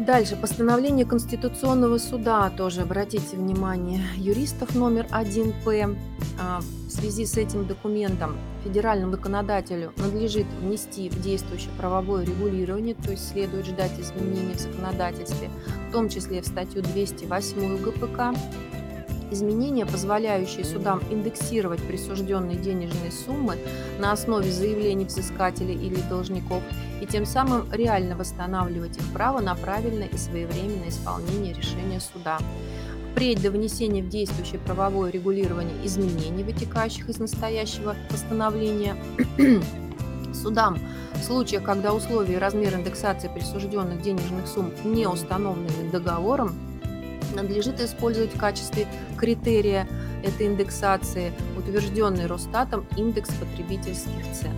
Дальше. Постановление Конституционного суда, тоже обратите внимание, юристов номер 1П. А, в связи с этим документом федеральному законодателю надлежит внести в действующее правовое регулирование, то есть следует ждать изменений в законодательстве, в том числе в статью 208 ГПК, изменения, позволяющие судам индексировать присужденные денежные суммы на основе заявлений взыскателей или должников и тем самым реально восстанавливать их право на правильное и своевременное исполнение решения суда. Впредь до внесения в действующее правовое регулирование изменений, вытекающих из настоящего постановления, судам в случаях, когда условия и размер индексации присужденных денежных сумм не установлены договором, надлежит использовать в качестве критерия этой индексации утвержденный Росстатом индекс потребительских цен.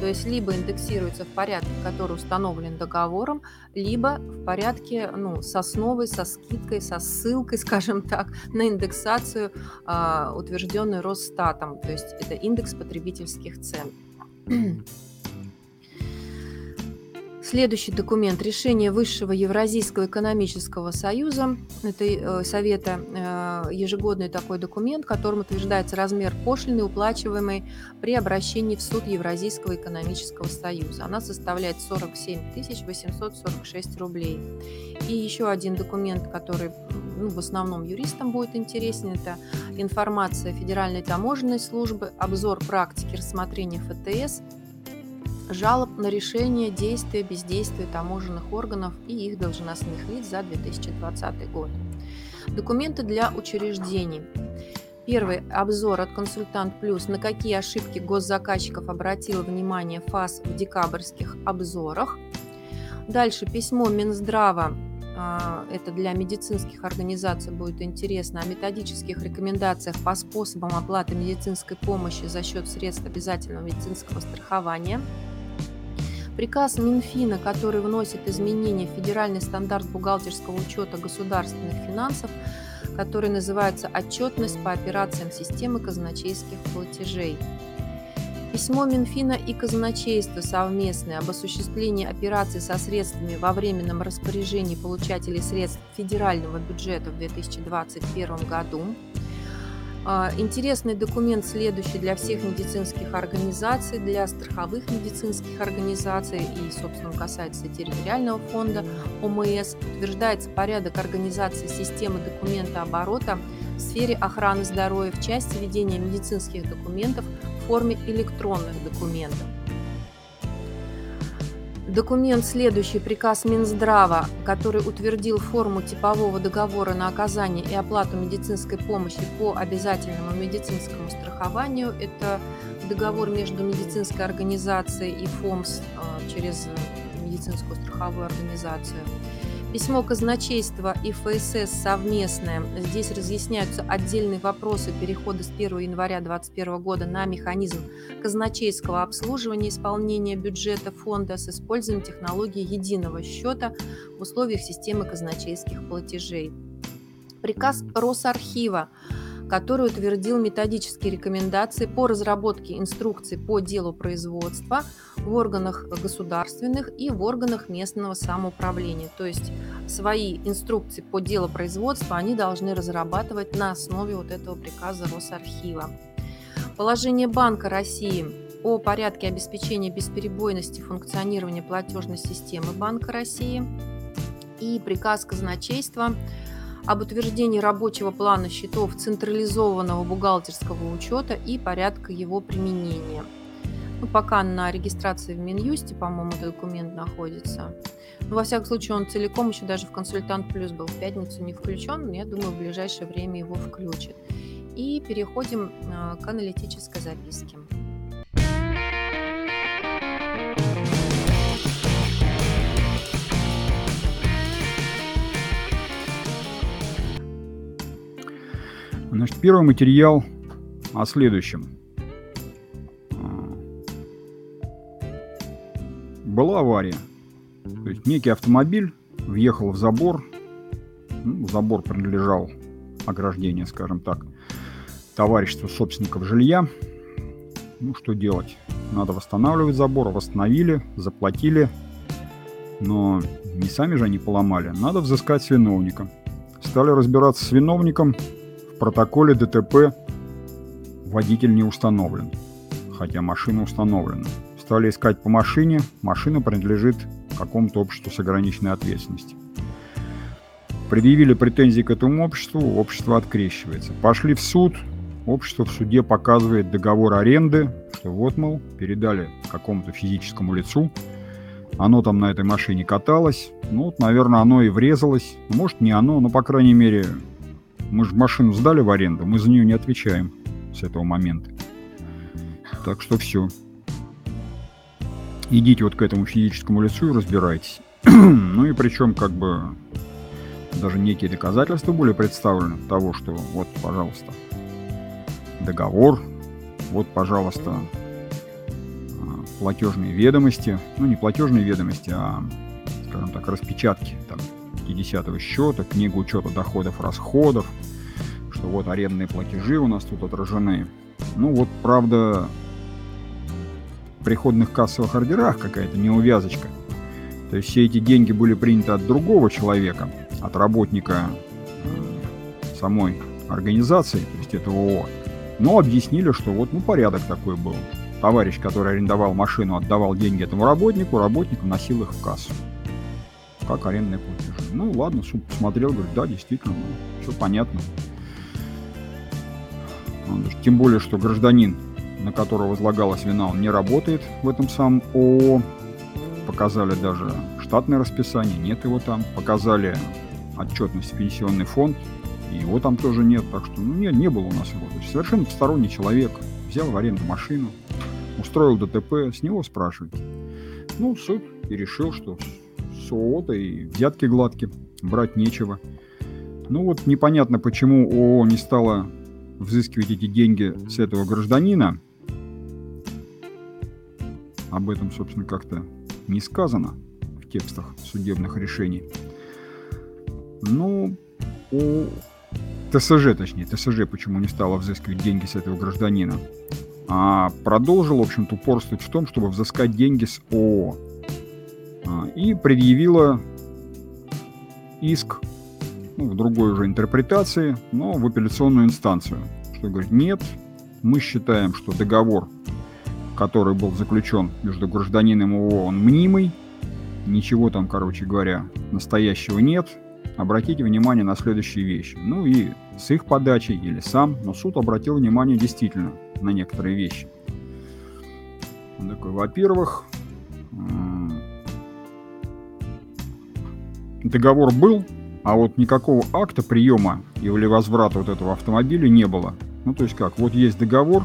То есть либо индексируется в порядке, который установлен договором, либо в порядке ну, с основой, со скидкой, со ссылкой, скажем так, на индексацию, а, утвержденную Росстатом. То есть это индекс потребительских цен. Следующий документ – решение Высшего Евразийского экономического союза, это э, Совета, э, ежегодный такой документ, которым утверждается размер пошлины, уплачиваемой при обращении в суд Евразийского экономического союза. Она составляет 47 846 рублей. И еще один документ, который ну, в основном юристам будет интересен, это информация Федеральной таможенной службы, обзор практики рассмотрения ФТС – жалоб на решение действия, бездействия таможенных органов и их должностных лиц за 2020 год. Документы для учреждений. Первый обзор от «Консультант Плюс», на какие ошибки госзаказчиков обратила внимание ФАС в декабрьских обзорах. Дальше письмо Минздрава, а, это для медицинских организаций будет интересно, о методических рекомендациях по способам оплаты медицинской помощи за счет средств обязательного медицинского страхования – Приказ Минфина, который вносит изменения в федеральный стандарт бухгалтерского учета государственных финансов, который называется «Отчетность по операциям системы казначейских платежей». Письмо Минфина и казначейства совместное об осуществлении операций со средствами во временном распоряжении получателей средств федерального бюджета в 2021 году – интересный документ следующий для всех медицинских организаций, для страховых медицинских организаций и, собственно, касается территориального фонда ОМС. Утверждается порядок организации системы документа оборота в сфере охраны здоровья в части ведения медицинских документов в форме электронных документов. Документ следующий, приказ Минздрава, который утвердил форму типового договора на оказание и оплату медицинской помощи по обязательному медицинскому страхованию. Это договор между медицинской организацией и ФОМС а, через медицинскую страховую организацию. Письмо казначейства и ФСС совместное. Здесь разъясняются отдельные вопросы перехода с 1 января 2021 года на механизм казначейского обслуживания исполнения бюджета фонда с использованием технологии единого счета в условиях системы казначейских платежей. Приказ Росархива который утвердил методические рекомендации по разработке инструкций по делу производства в органах государственных и в органах местного самоуправления. То есть свои инструкции по делу производства они должны разрабатывать на основе вот этого приказа Росархива. Положение Банка России о порядке обеспечения бесперебойности функционирования платежной системы Банка России и приказ казначейства об утверждении рабочего плана счетов централизованного бухгалтерского учета и порядка его применения. Ну, пока на регистрации в Минюсте, по-моему, документ находится. Но, во всяком случае, он целиком еще даже в «Консультант Плюс» был в пятницу не включен, но я думаю, в ближайшее время его включат. И переходим а, к аналитической записке. Значит, первый материал о следующем. А, была авария. То есть некий автомобиль въехал в забор. Ну, забор принадлежал ограждение, скажем так, товариществу собственников жилья. Ну, что делать? Надо восстанавливать забор. Восстановили, заплатили. Но не сами же они поломали. Надо взыскать с виновника. Стали разбираться с виновником – протоколе ДТП водитель не установлен, хотя машина установлена. Стали искать по машине, машина принадлежит какому-то обществу с ограниченной ответственностью. Предъявили претензии к этому обществу, общество открещивается. Пошли в суд, общество в суде показывает договор аренды, что вот, мол, передали какому-то физическому лицу, оно там на этой машине каталось, ну вот, наверное, оно и врезалось, может, не оно, но, по крайней мере, мы же машину сдали в аренду, мы за нее не отвечаем с этого момента. Так что все. Идите вот к этому физическому лицу и разбирайтесь. ну и причем как бы даже некие доказательства были представлены того, что вот, пожалуйста, договор, вот, пожалуйста, а, платежные ведомости, ну не платежные ведомости, а, скажем так, распечатки там 50 счета, книгу учета доходов, расходов, что вот арендные платежи у нас тут отражены. Ну вот, правда, в приходных кассовых ордерах какая-то неувязочка. То есть все эти деньги были приняты от другого человека, от работника э, самой организации, то есть этого ООО. Но объяснили, что вот ну, порядок такой был. Товарищ, который арендовал машину, отдавал деньги этому работнику, работник вносил их в кассу. Как арендные платежи. Ну ладно, суд посмотрел, говорит, да, действительно, ну, все понятно. Тем более, что гражданин, на которого возлагалась вина, он не работает в этом самом ООО. Показали даже штатное расписание, нет его там. Показали отчетность в пенсионный фонд, его там тоже нет. Так что, ну, нет, не было у нас его. То есть совершенно посторонний человек взял в аренду машину, устроил ДТП, с него спрашивать. Ну, суд и решил, что с ООО-то и взятки гладкие, брать нечего. Ну вот непонятно, почему ООО не стало взыскивать эти деньги с этого гражданина. Об этом, собственно, как-то не сказано в текстах судебных решений. Ну, о ТСЖ, точнее, ТСЖ почему не стало взыскивать деньги с этого гражданина, а продолжил, в общем-то, упорствовать в том, чтобы взыскать деньги с ООО. А, и предъявила иск ну, в другой уже интерпретации, но в апелляционную инстанцию. Что говорит, нет, мы считаем, что договор, который был заключен между гражданином и ООО, он мнимый, ничего там, короче говоря, настоящего нет. Обратите внимание на следующие вещи. Ну и с их подачей или сам, но суд обратил внимание действительно на некоторые вещи. Он такой, во-первых, договор был, а вот никакого акта приема или возврата вот этого автомобиля не было. Ну, то есть как, вот есть договор,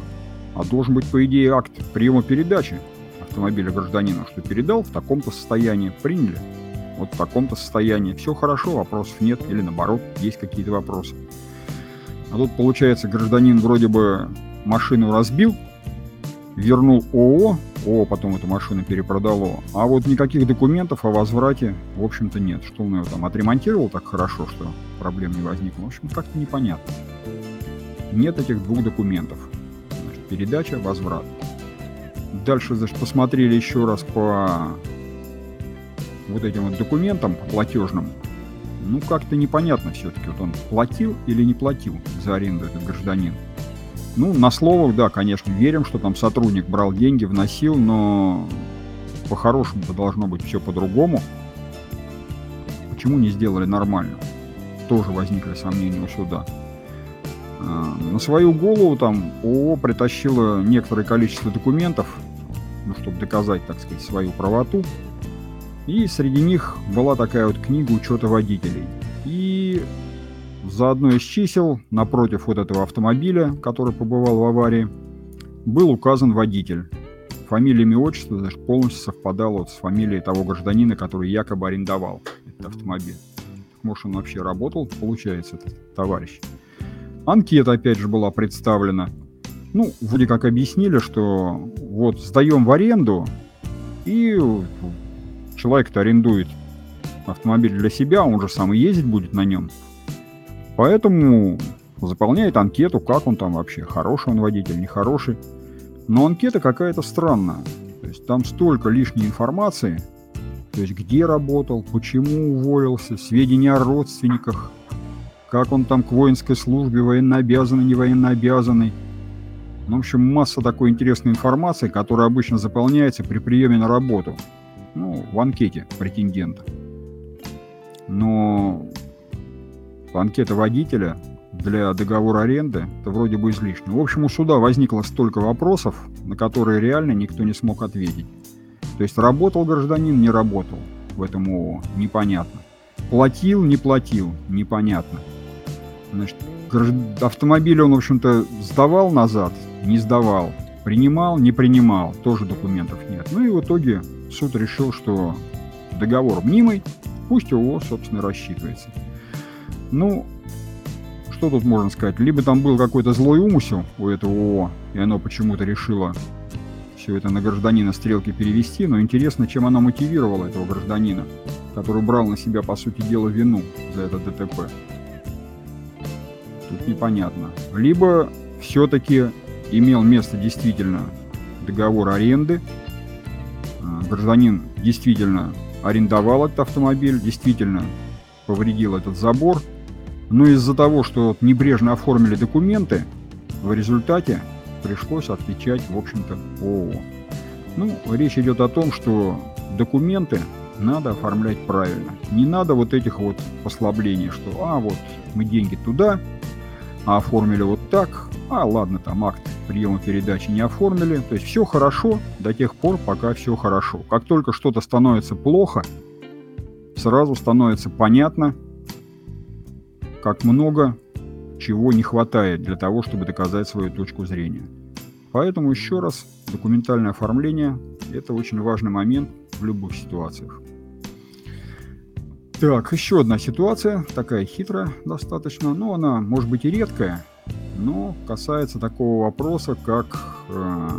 а должен быть, по идее, акт приема передачи автомобиля гражданину, что передал в таком-то состоянии, приняли, вот в таком-то состоянии. Все хорошо, вопросов нет, или наоборот, есть какие-то вопросы. А тут, получается, гражданин вроде бы машину разбил, вернул ООО, ООО потом эту машину перепродало, а вот никаких документов о возврате, в общем-то, нет. Что он ее там отремонтировал так хорошо, что проблем не возникло. В общем, как-то непонятно. Нет этих двух документов. Значит, передача, возврат. Дальше, значит, посмотрели еще раз по вот этим вот документам платежным. Ну, как-то непонятно все-таки, вот он платил или не платил за аренду этот гражданин. Ну, на словах, да, конечно, верим, что там сотрудник брал деньги, вносил, но по-хорошему-то должно быть все по-другому. Почему не сделали нормально? Тоже возникли сомнения у суда. А, на свою голову там ООО притащило некоторое количество документов, ну, чтобы доказать, так сказать, свою правоту. И среди них была такая вот книга учета водителей. И за одно из чисел, напротив вот этого автомобиля, который побывал в аварии, был указан водитель. Фамилия, имя, отчество даже полностью совпадало вот с фамилией того гражданина, который якобы арендовал этот автомобиль. Может, он вообще работал, получается, этот товарищ. Анкета, опять же, была представлена. Ну, вроде как объяснили, что вот сдаем в аренду, и человек-то арендует автомобиль для себя, он же сам и ездить будет на нем. Поэтому заполняет анкету, как он там вообще, хороший он водитель, нехороший. Но анкета какая-то странная. То есть там столько лишней информации, то есть где работал, почему уволился, сведения о родственниках, как он там к воинской службе, военнообязанный, не военнообязанный. Ну, в общем, масса такой интересной информации, которая обычно заполняется при приеме на работу. Ну, в анкете претендента. Но анкета водителя для договора аренды, это вроде бы излишне. В общем, у суда возникло столько вопросов, на которые реально никто не смог ответить. То есть работал гражданин, не работал в этом ООО, непонятно. Платил, не платил, непонятно. Значит, автомобиль он, в общем-то, сдавал назад, не сдавал. Принимал, не принимал, тоже документов нет. Ну и в итоге суд решил, что договор мнимый, пусть ООО, собственно, рассчитывается. Ну, что тут можно сказать? Либо там был какой-то злой умысел у этого ООО, и оно почему-то решило все это на гражданина стрелки перевести, но интересно, чем она мотивировала этого гражданина, который брал на себя, по сути дела, вину за это ДТП. Тут непонятно. Либо все-таки имел место действительно договор аренды, а, гражданин действительно арендовал этот автомобиль, действительно повредил этот забор, но из-за того, что небрежно оформили документы, в результате пришлось отвечать, в общем-то, ООО. Ну, речь идет о том, что документы надо оформлять правильно. Не надо вот этих вот послаблений, что, а, вот мы деньги туда, а оформили вот так, а, ладно, там акт приема передачи не оформили. То есть все хорошо до тех пор, пока все хорошо. Как только что-то становится плохо, сразу становится понятно, как много чего не хватает для того, чтобы доказать свою точку зрения. Поэтому еще раз, документальное оформление – это очень важный момент в любых ситуациях. Так, еще одна ситуация, такая хитрая достаточно, но она может быть и редкая, но касается такого вопроса, как, э,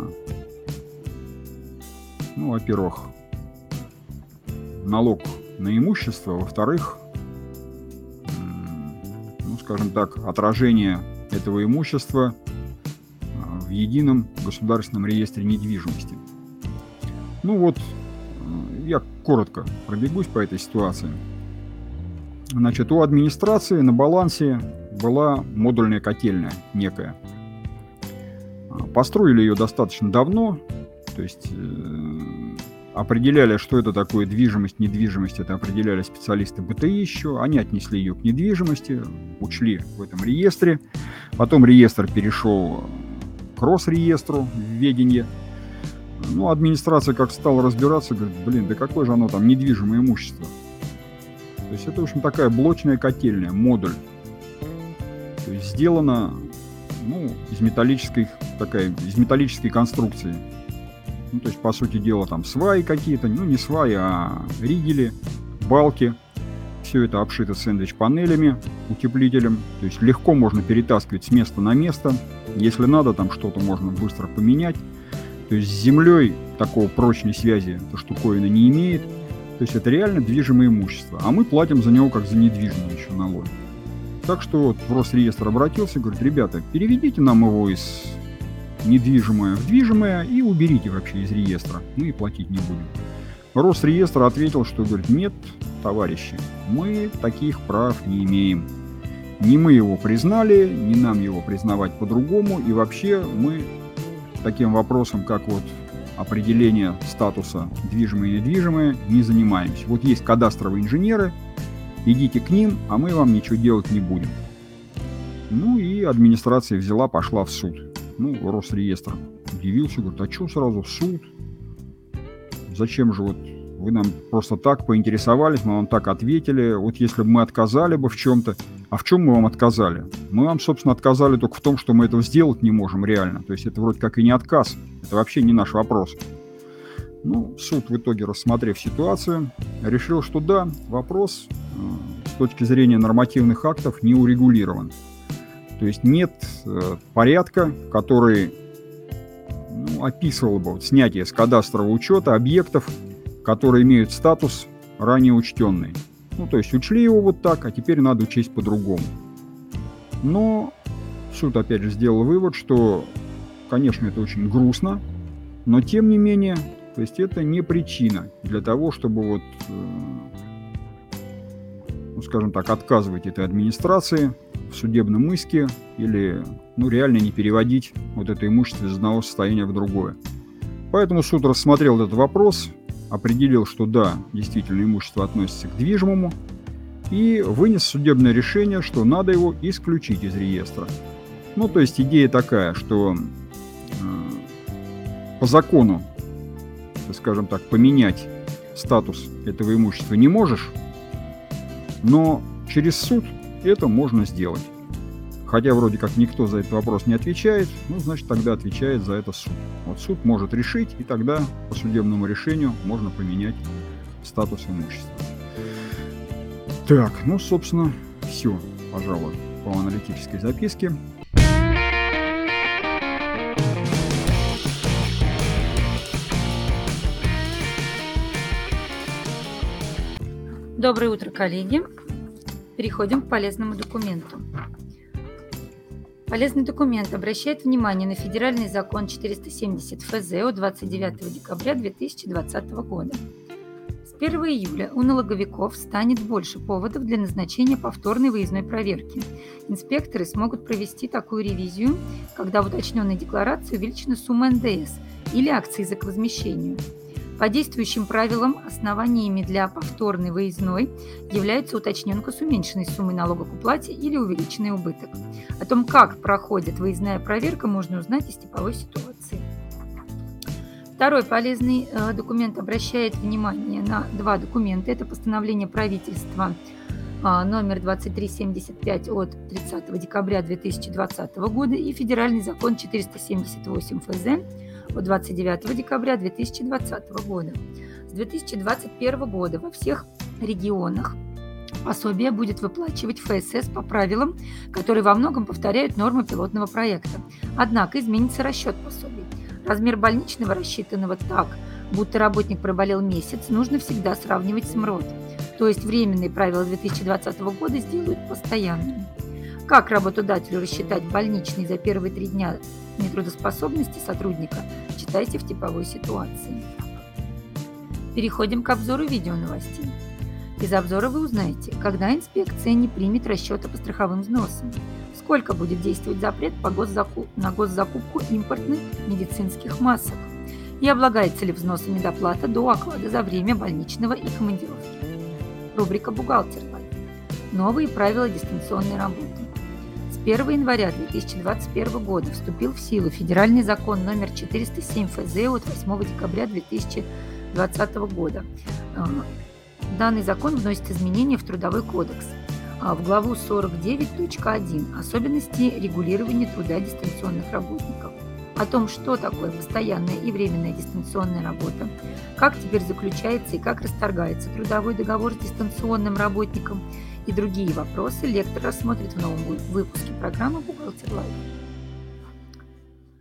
ну, во-первых, налог на имущество, во-вторых, скажем так, отражение этого имущества э, в едином государственном реестре недвижимости. Ну вот, э, я коротко пробегусь по этой ситуации. Значит, у администрации на балансе была модульная котельная некая. А, построили ее достаточно давно, то есть э, определяли, что это такое движимость, недвижимость, это определяли специалисты БТИ еще, они отнесли ее к недвижимости, учли в этом реестре, потом реестр перешел к Росреестру в ведение, ну, администрация как стала разбираться, говорит, блин, да какое же оно там недвижимое имущество. То есть это, в общем, такая блочная котельная, модуль. То есть сделана ну, из металлической, такая, из металлической конструкции. Ну, то есть, по сути дела, там сваи какие-то, ну, не сваи, а ригели, балки. Все это обшито сэндвич-панелями, утеплителем. То есть легко можно перетаскивать с места на место. Если надо, там что-то можно быстро поменять. То есть с землей такого прочной связи эта штуковина не имеет. То есть это реально движимое имущество. А мы платим за него как за недвижимое еще налоги. Так что вот в Росреестр обратился, говорит, ребята, переведите нам его из недвижимое в движимое и уберите вообще из реестра. Мы и платить не будем. Росреестр ответил, что говорит, нет, товарищи, мы таких прав не имеем. Не мы его признали, не нам его признавать по-другому, и вообще мы таким вопросом, как вот определение статуса движимое и недвижимое, не занимаемся. Вот есть кадастровые инженеры, идите к ним, а мы вам ничего делать не будем. Ну и администрация взяла, пошла в суд. Ну, Росреестр удивился, говорит, а что сразу в суд? Зачем же вот вы нам просто так поинтересовались, мы вам так ответили. Вот если бы мы отказали бы в чем-то, а в чем мы вам отказали? Мы вам, собственно, отказали только в том, что мы этого сделать не можем реально. То есть это вроде как и не отказ, это вообще не наш вопрос. Ну, суд в итоге, рассмотрев ситуацию, решил, что да, вопрос э, с точки зрения нормативных актов не урегулирован. То есть нет э, порядка, который ну, описывал бы вот, снятие с кадастрового учета объектов, которые имеют статус ранее учтенный. Ну, то есть учли его вот так, а теперь надо учесть по-другому. Но суд опять же сделал вывод, что, конечно, это очень грустно, но тем не менее то есть это не причина для того, чтобы вот, э, ну, скажем так, отказывать этой администрации судебном иске или ну, реально не переводить вот это имущество из одного состояния в другое. Поэтому суд рассмотрел этот вопрос, определил, что да, действительно имущество относится к движимому, и вынес судебное решение, что надо его исключить из реестра. Ну, то есть идея такая, что э, по закону скажем так, поменять статус этого имущества не можешь, но через суд это можно сделать. Хотя вроде как никто за этот вопрос не отвечает, ну, значит, тогда отвечает за это суд. Вот суд может решить, и тогда по судебному решению можно поменять статус имущества. Так, ну, собственно, все, пожалуй, по аналитической записке. Доброе утро, коллеги. Переходим к полезному документу. Полезный документ обращает внимание на федеральный закон 470 ФЗ от 29 декабря 2020 года. 1 июля у налоговиков станет больше поводов для назначения повторной выездной проверки. Инспекторы смогут провести такую ревизию, когда в уточненной декларации увеличена сумма НДС или акциза к возмещению. По действующим правилам основаниями для повторной выездной является уточненка с уменьшенной суммой налога к уплате или увеличенный убыток. О том, как проходит выездная проверка, можно узнать из типовой ситуации. Второй полезный э, документ обращает внимание на два документа. Это постановление правительства э, номер 2375 от 30 декабря 2020 года и федеральный закон 478 ФЗ от 29 декабря 2020 года. С 2021 года во всех регионах пособие будет выплачивать ФСС по правилам, которые во многом повторяют нормы пилотного проекта. Однако изменится расчет пособий. Размер больничного, рассчитанного так, будто работник проболел месяц, нужно всегда сравнивать с МРОД. То есть временные правила 2020 года сделают постоянными. Как работодателю рассчитать больничный за первые три дня нетрудоспособности сотрудника, читайте в типовой ситуации. Переходим к обзору видео новостей. Из обзора вы узнаете, когда инспекция не примет расчеты по страховым взносам, сколько будет действовать запрет по госзаку... на госзакупку импортных медицинских масок и облагается ли взносами доплата до оклада за время больничного и командировки. Рубрика «Бухгалтер Новые правила дистанционной работы. С 1 января 2021 года вступил в силу федеральный закон номер 407 ФЗ от 8 декабря 2020 года. А, данный закон вносит изменения в Трудовой кодекс – а, в главу 49.1 «Особенности регулирования труда дистанционных работников» о том, что такое постоянная и временная дистанционная работа, как теперь заключается и как расторгается трудовой договор с дистанционным работником и другие вопросы лектор рассмотрит в новом выпуске программы «Бухгалтер Лайв».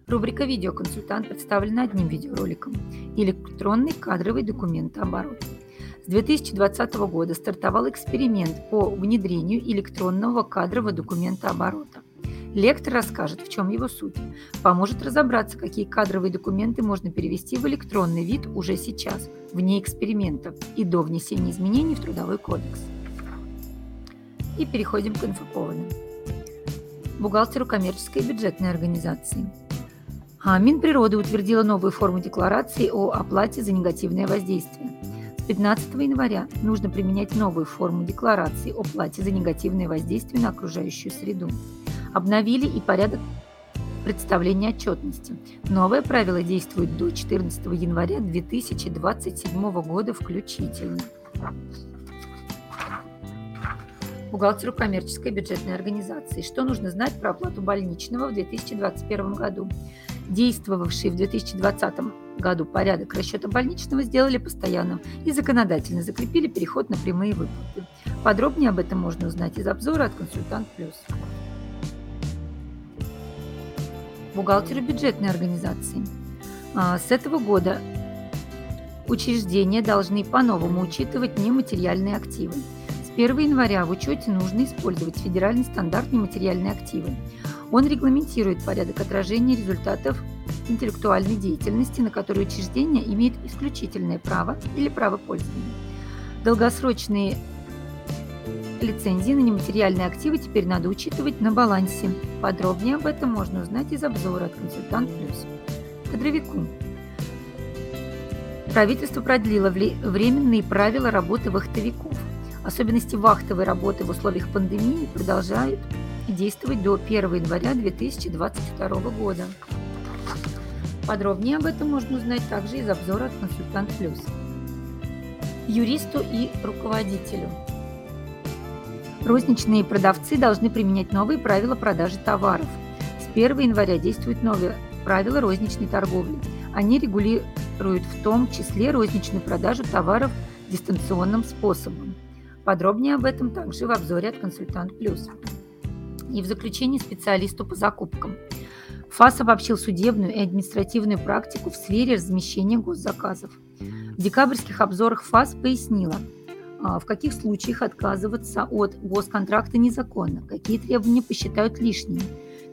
Рубрика «Видеоконсультант» представлена одним видеороликом «Электронный кадровый документооборот». С 2020 года стартовал эксперимент по внедрению электронного кадрового документа оборота. Лектор расскажет, в чем его суть, поможет разобраться, какие кадровые документы можно перевести в электронный вид уже сейчас, вне эксперимента и до внесения изменений в Трудовой кодекс. И переходим к инфоповодам. Бухгалтеру коммерческой и бюджетной организации. А Минприроды утвердила новую форму декларации о оплате за негативное воздействие. 15 января нужно применять новую форму декларации о плате за негативное воздействие на окружающую среду. Обновили и порядок представления отчетности. Новое правило действует до 14 января 2027 года включительно. Бухгалтеру коммерческой бюджетной организации. Что нужно знать про оплату больничного в 2021 году? Действовавший в 2020 году порядок расчета больничного сделали постоянным и законодательно закрепили переход на прямые выплаты. Подробнее об этом можно узнать из обзора от «Консультант Плюс». Бухгалтеры бюджетной организации. А, с этого года учреждения должны по-новому учитывать нематериальные активы. С 1 января в учете нужно использовать федеральный стандарт нематериальные активы. Он регламентирует порядок отражения результатов интеллектуальной деятельности, на которую учреждение имеет исключительное право или право пользования. Долгосрочные лицензии на нематериальные активы теперь надо учитывать на балансе. Подробнее об этом можно узнать из обзора от «Консультант Плюс». Кадровику. Правительство продлило временные правила работы вахтовиков. Особенности вахтовой работы в условиях пандемии продолжают действовать до 1 января 2022 года. Подробнее об этом можно узнать также из обзора от «Консультант Плюс». Юристу и руководителю. Розничные продавцы должны применять новые правила продажи товаров. С 1 января действуют новые правила розничной торговли. Они регулируют в том числе розничную продажу товаров дистанционным способом. Подробнее об этом также в обзоре от «Консультант Плюс». И в заключение специалисту по закупкам. ФАС обобщил судебную и административную практику в сфере размещения госзаказов. В декабрьских обзорах ФАС пояснила, а, в каких случаях отказываться от госконтракта незаконно, какие требования посчитают лишними,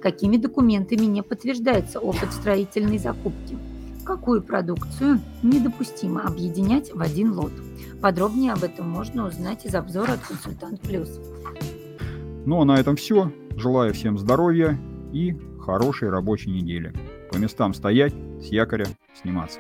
какими документами не подтверждается опыт строительной закупки. какую продукцию недопустимо объединять в один лот. Подробнее об этом можно узнать из обзора от Консультант Плюс. Ну а на этом все. Желаю всем здоровья и хорошей рабочей недели. По местам стоять, с якоря сниматься.